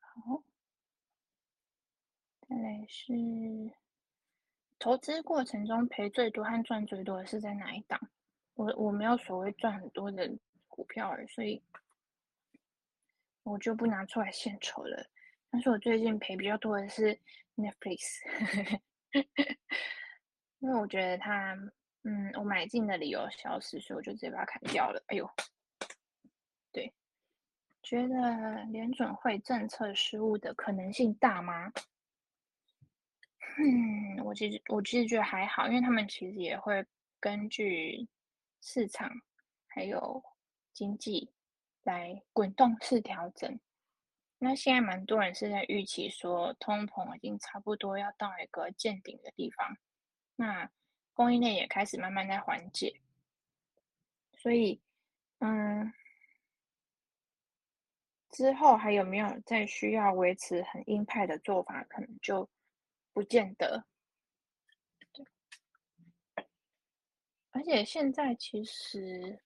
好，再来是。投资过程中赔最多和赚最多的是在哪一档？我我没有所谓赚很多的股票，所以我就不拿出来献丑了。但是我最近赔比较多的是 Netflix，因为我觉得它，嗯，我买进的理由消失，所以我就直接把它砍掉了。哎呦，对，觉得联准会政策失误的可能性大吗？嗯，我其实我其实觉得还好，因为他们其实也会根据市场还有经济来滚动式调整。那现在蛮多人是在预期说，通膨已经差不多要到一个见顶的地方，那供应链也开始慢慢在缓解，所以嗯，之后还有没有再需要维持很鹰派的做法，可能就。不见得，而且现在其实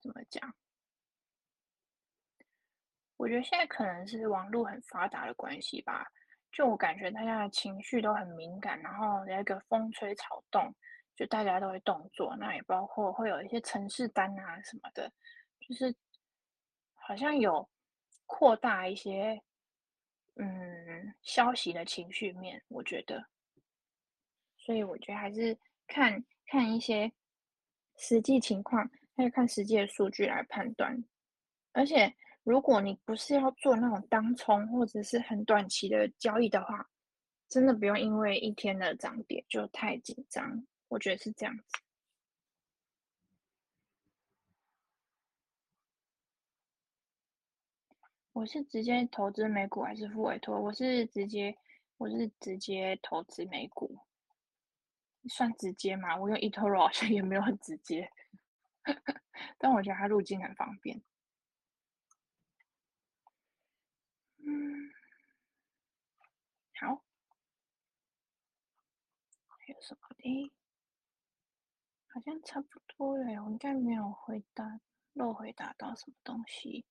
怎么讲？我觉得现在可能是网络很发达的关系吧。就我感觉，大家的情绪都很敏感，然后有一个风吹草动，就大家都会动作。那也包括会有一些程式单啊什么的，就是好像有扩大一些。嗯，消息的情绪面，我觉得，所以我觉得还是看看一些实际情况，还有看实际的数据来判断。而且，如果你不是要做那种当冲或者是很短期的交易的话，真的不用因为一天的涨跌就太紧张。我觉得是这样子。我是直接投资美股还是付委托？我是直接，我是直接投资美股，算直接吗？我用 eToro 好像也没有很直接，但我觉得它入金很方便。嗯，好，还有什么的？好像差不多了，我应该没有回答漏回答到什么东西。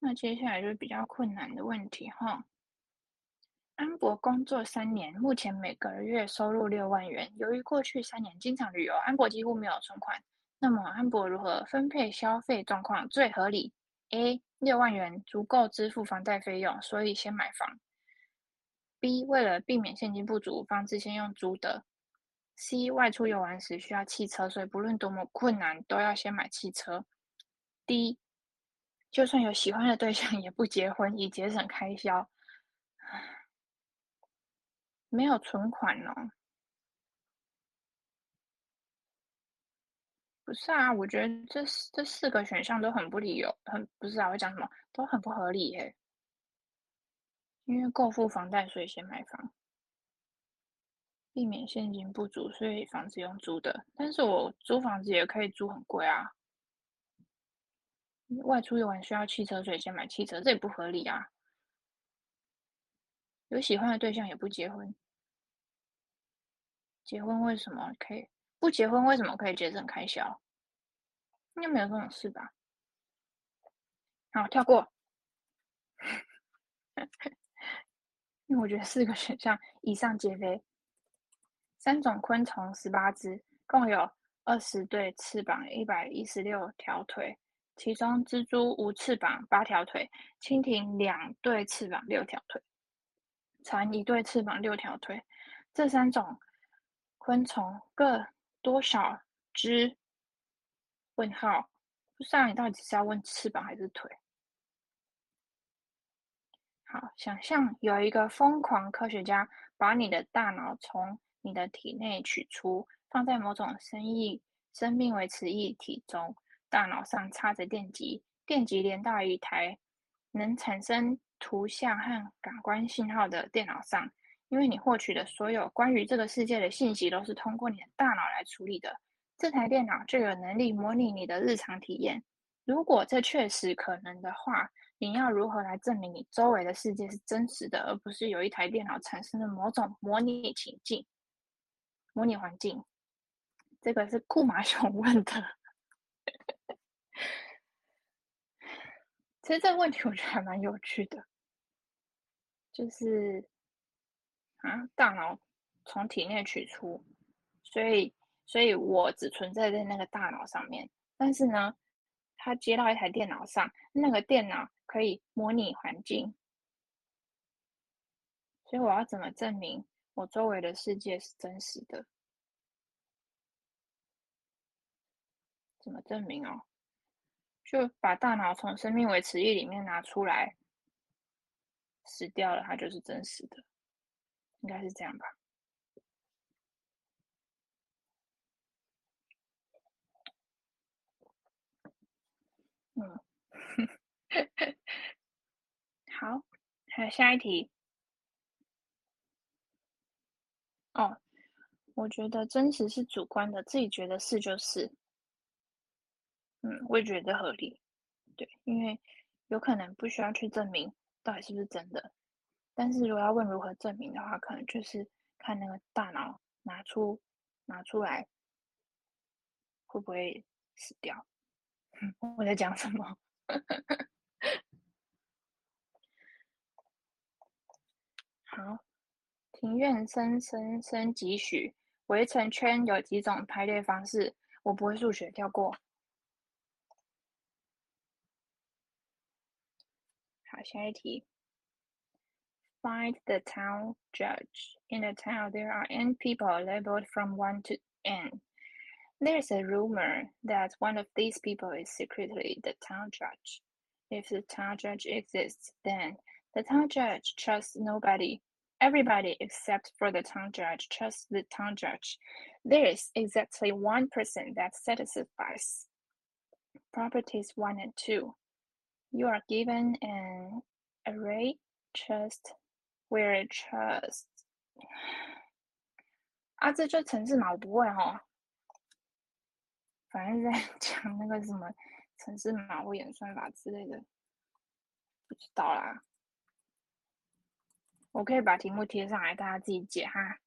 那接下来就是比较困难的问题哈。安博工作三年，目前每个月收入六万元。由于过去三年经常旅游，安博几乎没有存款。那么安博如何分配消费状况最合理？A. 六万元足够支付房贷费用，所以先买房。B. 为了避免现金不足，房子先用租的。C. 外出游玩时需要汽车，所以不论多么困难，都要先买汽车。D. 就算有喜欢的对象，也不结婚，以节省开销。没有存款哦？不是啊，我觉得这这四个选项都很不理由，很不是啊，我讲什么都很不合理耶。因为够付房贷，所以先买房，避免现金不足，所以房子用租的。但是我租房子也可以租很贵啊。外出游玩需要汽车，所以先买汽车，这也不合理啊。有喜欢的对象也不结婚，结婚为什么可以？不结婚为什么可以节省开销？应该没有这种事吧？好，跳过。因为我觉得四个选项以上皆非。三种昆虫，十八只，共有二十对翅膀，一百一十六条腿。其中，蜘蛛无翅膀，八条腿；蜻蜓两对翅膀，六条腿；蝉一对翅膀，六条腿。这三种昆虫各多少只？问号。不知道你到底是要问翅膀还是腿？好，想象有一个疯狂科学家把你的大脑从你的体内取出，放在某种生意生命维持液体中。大脑上插着电极，电极连到一台能产生图像和感官信号的电脑上。因为你获取的所有关于这个世界的信息都是通过你的大脑来处理的，这台电脑就有能力模拟你的日常体验。如果这确实可能的话，你要如何来证明你周围的世界是真实的，而不是有一台电脑产生的某种模拟情境、模拟环境？这个是库马熊 问的。其实这个问题我觉得还蛮有趣的，就是啊，大脑从体内取出，所以，所以我只存在在那个大脑上面，但是呢，它接到一台电脑上，那个电脑可以模拟环境，所以我要怎么证明我周围的世界是真实的？怎么证明哦？就把大脑从生命维持液里面拿出来，死掉了，它就是真实的，应该是这样吧？嗯，好，还有下一题。哦，我觉得真实是主观的，自己觉得是就是。嗯，我也觉得合理。对，因为有可能不需要去证明到底是不是真的，但是如果要问如何证明的话，可能就是看那个大脑拿出拿出来会不会死掉。我在讲什么？好，庭院深深深几许，围成圈有几种排列方式？我不会数学，跳过。好，下一题。Find the town judge. In a town, there are n people labeled from 1 to n. There's a rumor that one of these people is secretly the town judge. If the town judge exists, then the town judge trusts nobody. Everybody except for the town judge trusts the town judge. There is exactly one person that satisfies properties 1 and 2. You are given an array trust where trust 啊，这就程式码，我不会哦。反正在 讲那个什么程式码或演算法之类的，不知道啦。我可以把题目贴上来，大家自己解哈。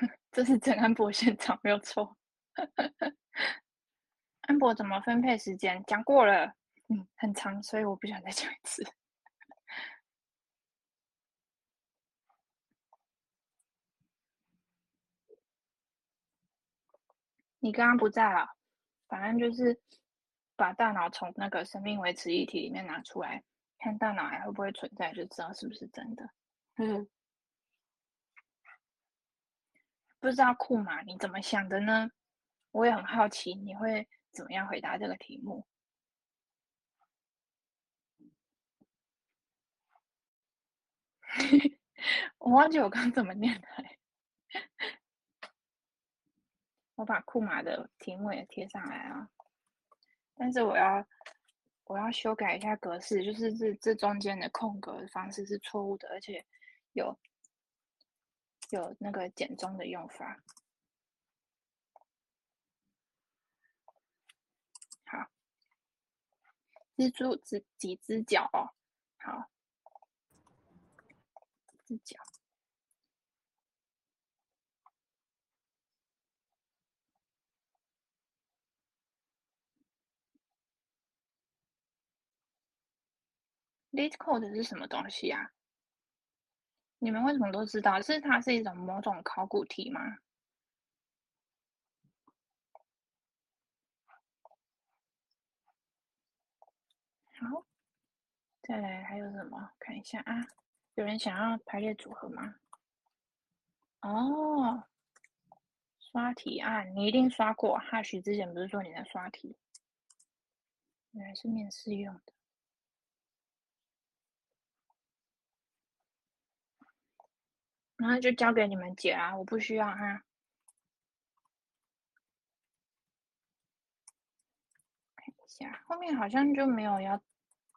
好，这是郑安博现场，没有错。安博怎么分配时间？讲过了。嗯，很长，所以我不想再讲一次。你刚刚不在了，反正就是把大脑从那个生命维持液体里面拿出来，看大脑还会不会存在，就知道是不是真的。嗯，不知道库玛你怎么想的呢？我也很好奇你会怎么样回答这个题目。我忘记我刚怎么念的，我把库玛的题目也贴上来啊，但是我要我要修改一下格式，就是这这中间的空格的方式是错误的，而且有有那个简中的用法。好，蜘蛛只几只脚哦，好。只脚。LeetCode 是什么东西啊？你们为什么都知道？是它是一种某种考古题吗？好，再来还有什么？看一下啊。有人想要排列组合吗？哦，刷题啊，你一定刷过。哈许之前不是说你在刷题？原来是面试用的。然后就交给你们解啊，我不需要哈。看一下，后面好像就没有要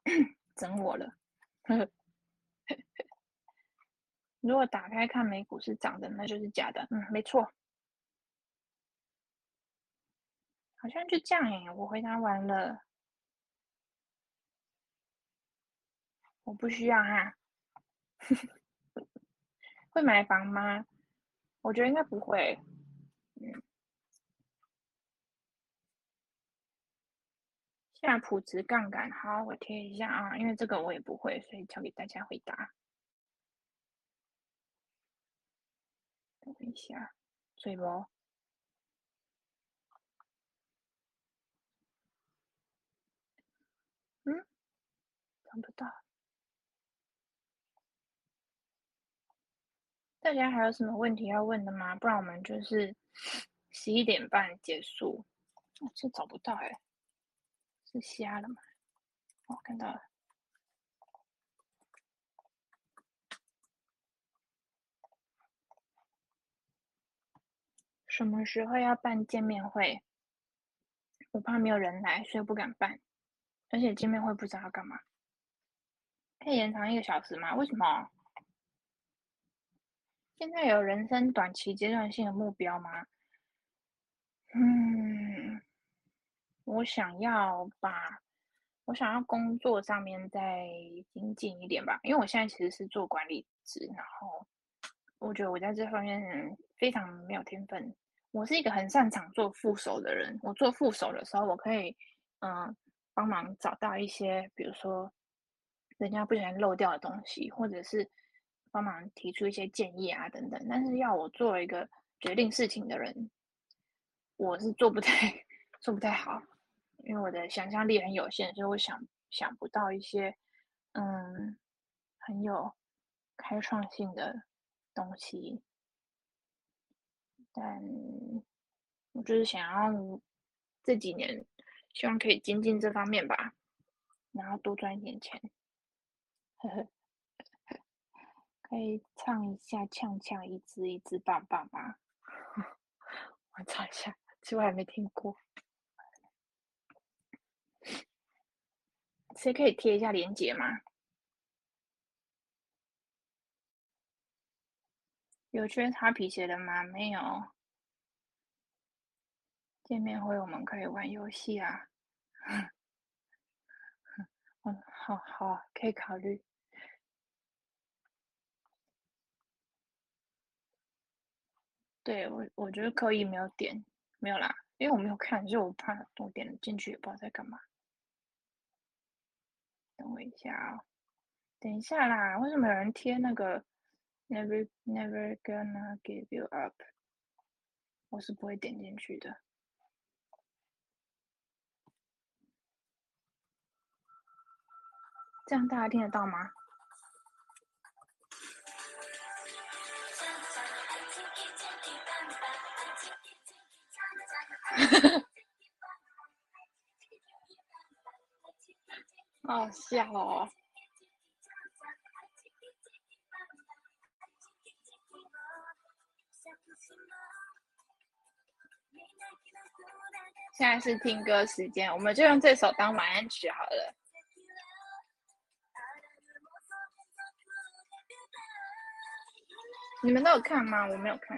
整我了。如果打开看美股是涨的，那就是假的。嗯，没错。好像就这样耶。我回答完了。我不需要哈。会买房吗？我觉得应该不会。嗯，夏普值杠杆，好，我贴一下啊，因为这个我也不会，所以交给大家回答。等一下，水螺，嗯，看不到。大家还有什么问题要问的吗？不然我们就是十一点半结束。哦，这找不到哎，是瞎了吗？哦，看到了。什么时候要办见面会？我怕没有人来，所以不敢办。而且见面会不知道要干嘛。可以延长一个小时吗？为什么？现在有人生短期阶段性的目标吗？嗯，我想要把，我想要工作上面再精进一点吧，因为我现在其实是做管理职，然后我觉得我在这方面非常没有天分。我是一个很擅长做副手的人，我做副手的时候，我可以嗯帮忙找到一些，比如说人家不小心漏掉的东西，或者是。帮忙提出一些建议啊，等等。但是要我做一个决定事情的人，我是做不太做不太好，因为我的想象力很有限，所以我想想不到一些嗯很有开创性的东西。但我就是想要这几年，希望可以精进这方面吧，然后多赚一点钱。呵呵。可以唱一下《呛呛一只一只棒棒》吗？我唱一下，其实我还没听过。谁可以贴一下链接吗？有缺擦皮鞋的吗？没有。见面会我们可以玩游戏啊。嗯，好好，可以考虑。对我，我觉得可以，没有点，没有啦，因为我没有看，就我怕我点了进去也不知道在干嘛。等我一下啊、等一下啦，为什么有人贴那个 Never Never gonna give you up？我是不会点进去的。这样大家听得到吗？好笑哦！现在是听歌时间，我们就用这首当晚安曲好了。你们都有看吗？我没有看。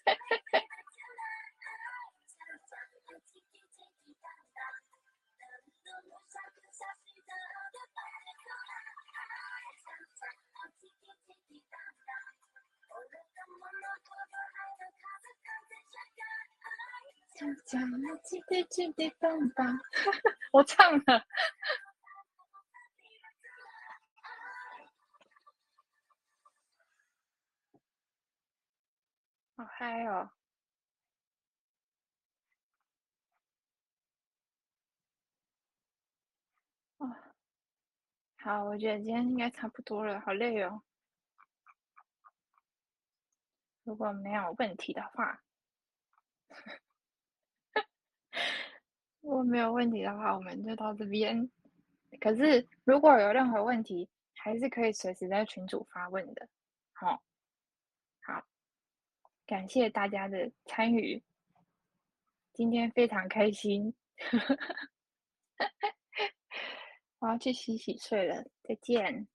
我唱了。好嗨哦！哦，好，我觉得今天应该差不多了，好累哦。如果没有问题的话，如果没有问题的话，我们就到这边。可是如果有任何问题，还是可以随时在群组发问的。好、好，感谢大家的参与，今天非常开心。我要去洗洗睡了，再见。